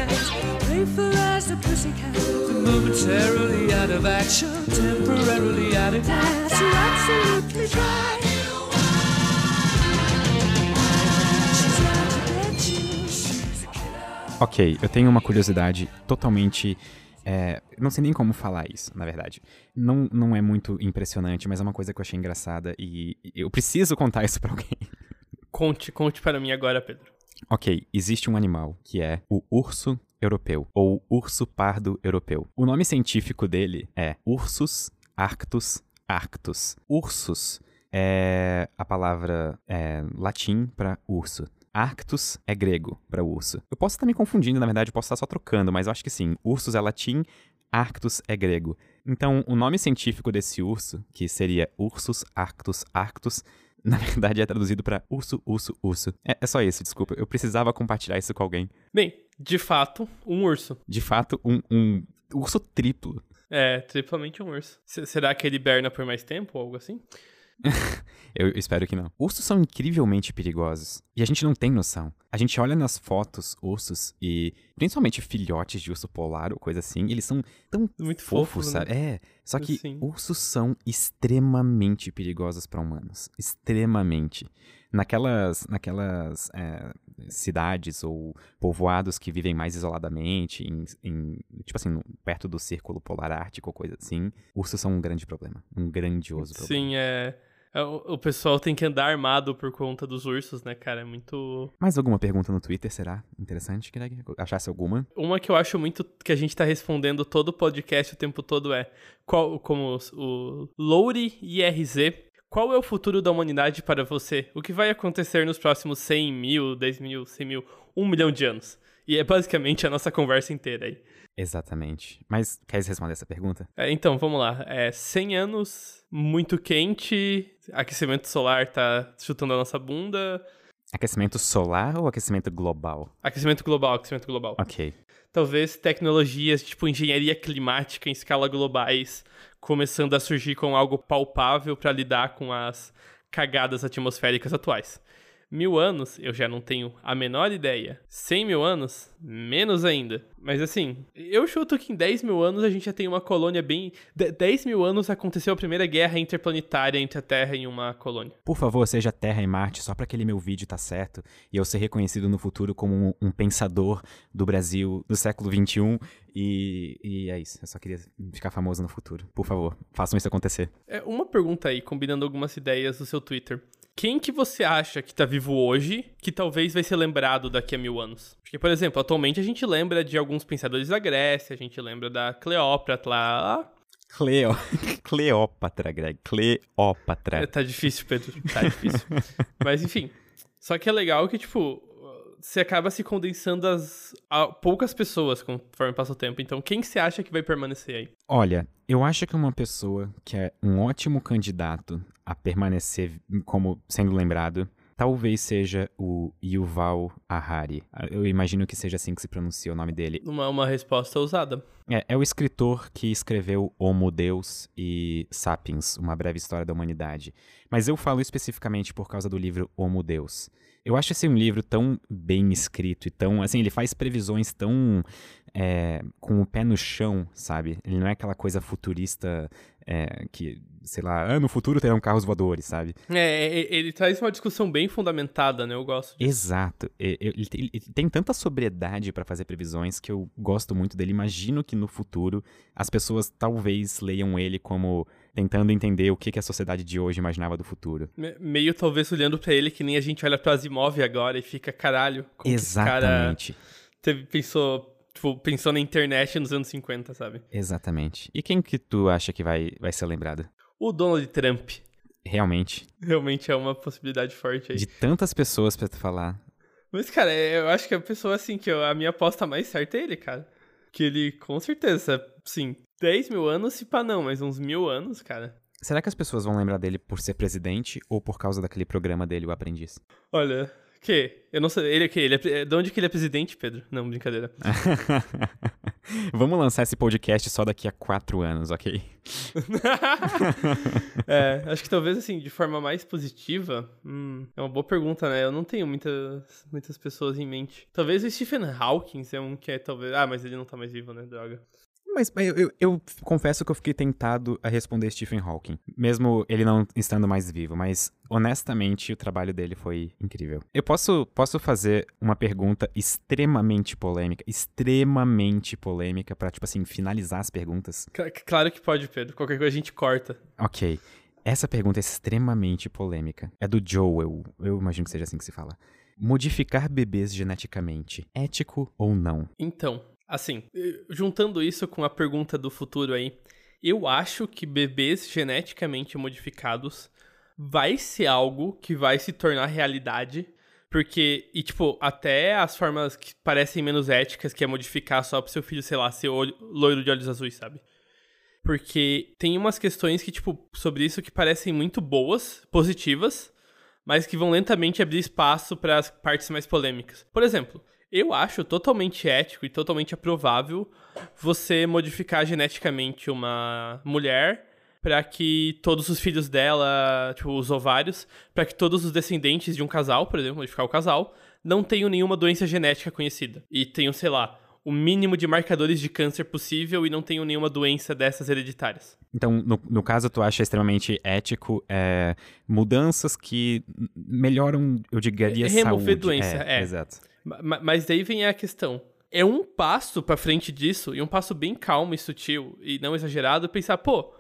playful as the pussycat. Momentarily out of action, temporarily out of gas. You're absolutely a killer. Ok, eu tenho uma curiosidade totalmente. é, não sei nem como falar isso, na verdade. Não, não é muito impressionante, mas é uma coisa que eu achei engraçada e e eu preciso contar isso pra alguém. conte, conte para mim agora, Pedro. Ok, existe um animal que é o urso europeu, ou urso pardo europeu. O nome científico dele é Ursus arctus arctus. Ursus é a palavra é, latim para urso. Arctus é grego para urso. Eu posso estar me confundindo, na verdade, eu posso estar só trocando, mas eu acho que sim. Ursus é latim, Arctus é grego. Então, o nome científico desse urso, que seria Ursus arctus arctus, *laughs* na verdade é traduzido para urso, urso, urso. É, é só isso, desculpa. Eu precisava compartilhar isso com alguém. Bem, de fato, um urso. De fato, um, um urso triplo. É, triplamente um urso. S- será que ele hiberna por mais tempo ou algo assim? *laughs* Eu espero que não. Ursos são incrivelmente perigosos. E a gente não tem noção. A gente olha nas fotos ursos e, principalmente filhotes de urso polar ou coisa assim, eles são tão Muito fofos, fofo, né? sabe? É. Só que Sim. ursos são extremamente perigosos para humanos. Extremamente. Naquelas, naquelas é, cidades ou povoados que vivem mais isoladamente, em, em- tipo assim, perto do círculo polar ártico ou coisa assim, ursos são um grande problema. Um grandioso problema. Sim, é. é, O pessoal tem que andar armado por conta dos ursos, né, cara? É muito. Mais alguma pergunta no Twitter, será? Interessante, Greg? Achasse alguma? Uma que eu acho muito que a gente tá respondendo todo o podcast o tempo todo é qual, como o Louri IRZ, qual é o futuro da humanidade para você? O que vai acontecer nos próximos 100 mil, 10 mil, 100 mil, 1 milhão de anos? E é basicamente a nossa conversa inteira aí. Exatamente. Mas queres responder essa pergunta? É, então, vamos lá. É 100 anos, muito quente, aquecimento solar tá chutando a nossa bunda. Aquecimento solar ou aquecimento global? Aquecimento global, aquecimento global. Ok. Talvez tecnologias tipo engenharia climática em escala globais começando a surgir com algo palpável para lidar com as cagadas atmosféricas atuais. Mil anos, eu já não tenho a menor ideia. Cem mil anos, menos ainda. Mas assim, eu chuto que em 10 mil anos a gente já tem uma colônia bem. De- 10 mil anos aconteceu a primeira guerra interplanetária entre a Terra e uma colônia. Por favor, seja Terra e Marte, só pra aquele meu vídeo tá certo e eu ser reconhecido no futuro como um, um pensador do Brasil do século XXI. E, e é isso. Eu só queria ficar famoso no futuro. Por favor, façam isso acontecer. É, uma pergunta aí, combinando algumas ideias do seu Twitter. Quem que você acha que tá vivo hoje que talvez vai ser lembrado daqui a mil anos? Porque, por exemplo, atualmente a gente lembra de alguns pensadores da Grécia, a gente lembra da Cleópatra lá. Cleo... *laughs* Cleópatra, Greg. Cleópatra. Tá difícil, Pedro, tá difícil. *laughs* Mas enfim. Só que é legal que, tipo, você acaba se condensando as, a poucas pessoas conforme passa o tempo. Então, quem você acha que vai permanecer aí? Olha, eu acho que uma pessoa que é um ótimo candidato a permanecer como sendo lembrado talvez seja o Yuval Harari. Eu imagino que seja assim que se pronuncia o nome dele. Uma, uma resposta ousada. É, é o escritor que escreveu Homo Deus e Sapiens, uma breve história da humanidade. Mas eu falo especificamente por causa do livro Homo Deus. Eu acho esse um livro tão bem escrito e tão. Assim, ele faz previsões tão. é, com o pé no chão, sabe? Ele não é aquela coisa futurista é, que, sei lá, ah, no futuro terão carros voadores, sabe? É, é, ele traz uma discussão bem fundamentada, né? Eu gosto disso. Exato. Ele tem, tanta sobriedade pra fazer previsões que eu gosto muito dele. Imagino que no futuro as pessoas talvez leiam ele como tentando entender o que, que a sociedade de hoje imaginava do futuro. Me- Meio talvez olhando pra ele que nem a gente olha pro Asimov agora e fica, caralho, como que esse cara Exatamente. teve, pensou, tipo, pensou na internet nos anos 50, sabe? Exatamente. E quem que tu acha que vai, vai ser lembrado? O Donald Trump Realmente. realmente é uma possibilidade forte aí. De tantas pessoas pra tu falar. Mas, cara, é, eu acho que a pessoa, assim, que eu- a minha aposta mais certa é ele, cara. Que ele, com certeza, sim, 10 mil anos, se pá não, mas uns mil anos, cara. Será que as pessoas vão lembrar dele por ser presidente ou por causa daquele programa dele, O Aprendiz? Olha, que? Eu não sei, ele é que? Ele é, de onde que ele é presidente, Pedro? Não, brincadeira. *laughs* Vamos lançar esse podcast só daqui a quatro anos, ok? *laughs* é, *laughs* acho que talvez, assim, de forma mais positiva, hum, é uma boa pergunta, né? Eu não tenho muitas, muitas pessoas em mente. Talvez o Stephen Hawking é um que é, talvez... Ah, mas ele não tá mais vivo, né? Droga. Mas eu, eu- eu confesso que eu fiquei tentado a responder Stephen Hawking, mesmo ele não estando mais vivo, mas honestamente o trabalho dele foi incrível. Eu posso, posso fazer uma pergunta extremamente polêmica, extremamente polêmica, pra, tipo assim, finalizar as perguntas? Cla- Claro que pode, Pedro. Qualquer coisa a gente corta. Ok. Essa pergunta é extremamente polêmica. É do Joel, eu imagino que seja assim que se fala. Modificar bebês geneticamente, ético ou não? Então, assim, eh, juntando isso com a pergunta do futuro aí, eu acho que bebês geneticamente modificados vai ser algo que vai se tornar realidade. Porque, e tipo, até as formas que parecem menos éticas, que é modificar só pro seu filho, sei lá, ser olho- loiro de olhos azuis, sabe? Porque tem umas questões que, tipo, sobre isso que parecem muito boas, positivas, mas que vão lentamente abrir espaço para as partes mais polêmicas. Por exemplo, eu acho totalmente ético e totalmente aprovável você modificar geneticamente uma mulher para que todos os filhos dela, tipo, os ovários, para que todos os descendentes de um casal, por exemplo, modificar o casal, não tenham nenhuma doença genética conhecida. E tenham, sei lá, o mínimo de marcadores de câncer possível e não tenham nenhuma doença dessas hereditárias. Então, no, no caso, tu acha extremamente ético é, mudanças que melhoram, eu diria, Remover saúde. doença, é. Exato. Ma- Mas daí vem a questão. É um passo pra frente disso, e um passo bem calmo e sutil, e não exagerado, pensar, pô,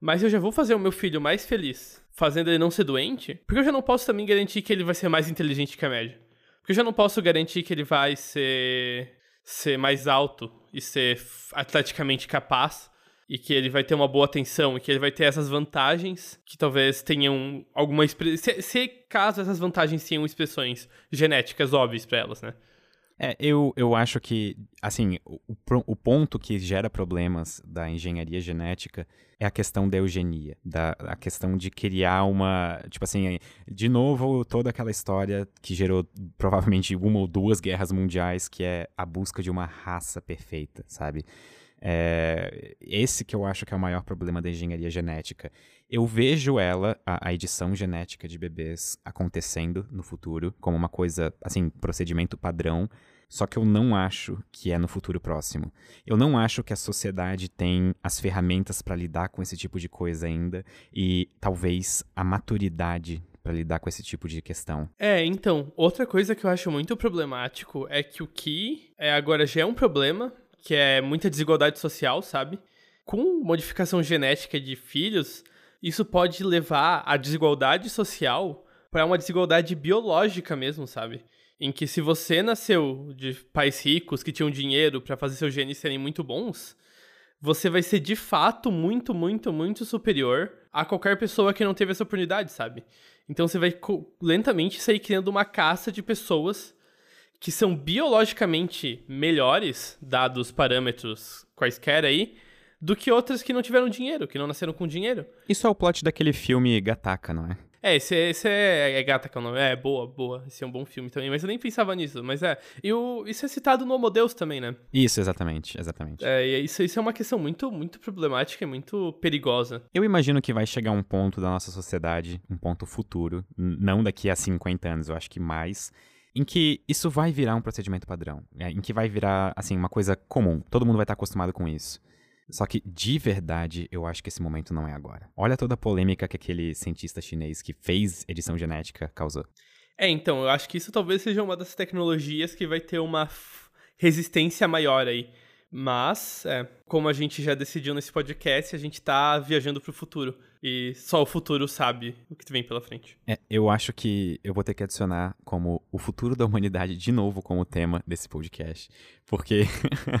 mas eu já vou fazer o meu filho mais feliz fazendo ele não ser doente, porque eu já não posso também garantir que ele vai ser mais inteligente que a média. Porque eu já não posso garantir que ele vai ser, ser mais alto e ser atleticamente capaz, e que ele vai ter uma boa atenção, e que ele vai ter essas vantagens que talvez tenham alguma. Se, se caso essas vantagens tenham expressões genéticas óbvias pra elas, né? É, eu, eu acho que, assim, o, o ponto que gera problemas da engenharia genética é a questão da eugenia, da a questão de criar uma, tipo assim, de novo, toda aquela história que gerou provavelmente uma ou duas guerras mundiais, que é a busca de uma raça perfeita, sabe? É, esse que eu acho que é o maior problema da engenharia genética. Eu vejo ela, a, a edição genética de bebês, acontecendo no futuro, como uma coisa, assim, procedimento padrão, só que eu não acho que é no futuro próximo. Eu não acho que a sociedade tem as ferramentas para lidar com esse tipo de coisa ainda e talvez a maturidade para lidar com esse tipo de questão. É, então, outra coisa que eu acho muito problemático é que o que é, agora já é um problema, que é muita desigualdade social, sabe? Com modificação genética de filhos, isso pode levar a desigualdade social para uma desigualdade biológica mesmo, sabe? Em que se você nasceu de pais ricos que tinham dinheiro para fazer seus genes serem muito bons, você vai ser de fato muito, muito, muito superior a qualquer pessoa que não teve essa oportunidade, sabe? Então você vai lentamente sair criando uma caça de pessoas que são biologicamente melhores, dados parâmetros quaisquer aí, do que outras que não tiveram dinheiro, que não nasceram com dinheiro. Isso é o plot daquele filme Gataca, não é? É, esse, esse é, é gata que é o nome. É, boa, boa. Esse é um bom filme também, mas eu nem pensava nisso. Mas é. E o, isso é citado no Homo Deus também, né? Isso, exatamente, exatamente. É, e isso, isso é uma questão muito, muito problemática e muito perigosa. Eu imagino que vai chegar um ponto da nossa sociedade, um ponto futuro, não daqui a 50 anos, eu acho que mais, em que isso vai virar um procedimento padrão, é, em que vai virar, assim, uma coisa comum. Todo mundo vai estar acostumado com isso. Só que, de verdade, eu acho que esse momento não é agora. Olha toda a polêmica que aquele cientista chinês que fez edição genética causou. É, então, eu acho que isso talvez seja uma das tecnologias que vai ter uma resistência maior aí. Mas, é, como a gente já decidiu nesse podcast, a gente tá viajando pro futuro. E só o futuro sabe o que vem pela frente. É, eu acho que eu vou ter que adicionar como o futuro da humanidade de novo como tema desse podcast. Porque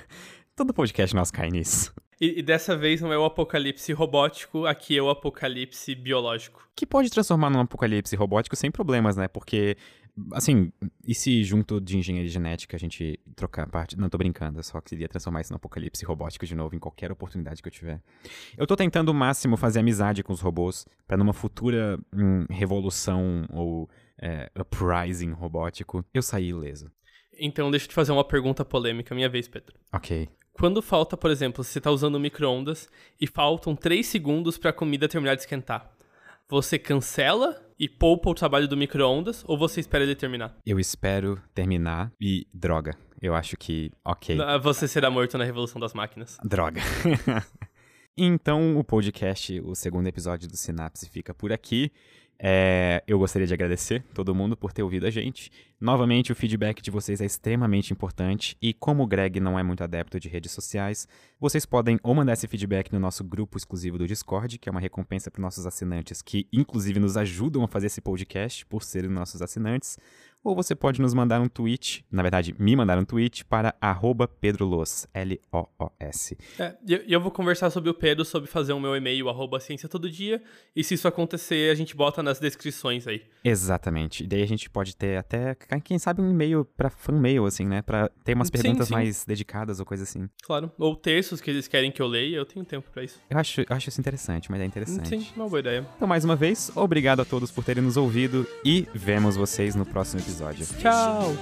*laughs* todo podcast nosso cai nisso. E, e dessa vez não é o apocalipse robótico, aqui é o apocalipse biológico. Que pode transformar num apocalipse robótico sem problemas, né? Porque, assim, e se junto de engenharia genética a gente trocar parte. Não, tô brincando, eu só queria transformar isso num apocalipse robótico de novo em qualquer oportunidade que eu tiver. Eu tô tentando o máximo fazer amizade com os robôs pra numa futura hum, revolução ou é, uprising robótico eu sair ileso. Então deixa eu te fazer uma pergunta polêmica, minha vez, Pedro. Ok. Quando falta, por exemplo, você tá usando micro-ondas e faltam 3 segundos pra comida terminar de esquentar. Você cancela e poupa o trabalho do micro-ondas ou você espera ele terminar? Eu espero terminar e. Droga. Eu acho que. Ok. Você será morto na revolução das máquinas. Droga. *laughs* então, o podcast, o segundo episódio do Sinapse fica por aqui. É, eu gostaria de agradecer todo mundo por ter ouvido a gente. Novamente, o feedback de vocês é extremamente importante e como o Greg não é muito adepto de redes sociais, vocês podem ou mandar esse feedback no nosso grupo exclusivo do Discord, que é uma recompensa para nossos assinantes que inclusive nos ajudam a fazer esse podcast por serem nossos assinantes, ou você pode nos mandar um tweet, na verdade, me mandar um tweet para arroba pedrolos, L-O-O-S. É, eu, eu vou conversar sobre o Pedro, sobre fazer o meu e-mail, arroba ciência todo dia. E se isso acontecer, a gente bota nas descrições aí. Exatamente. E daí a gente pode ter até, quem sabe, um e-mail pra fan-mail, assim, né? Pra ter umas Sim, perguntas sim. mais dedicadas ou coisa assim. Claro. Ou textos que eles querem que eu leia, eu tenho tempo pra isso. Eu acho, eu acho isso interessante, mas é interessante. Sim, uma boa ideia. Então, mais uma vez, obrigado a todos por terem nos ouvido e vemos vocês no próximo episódio. episódio. Tchau!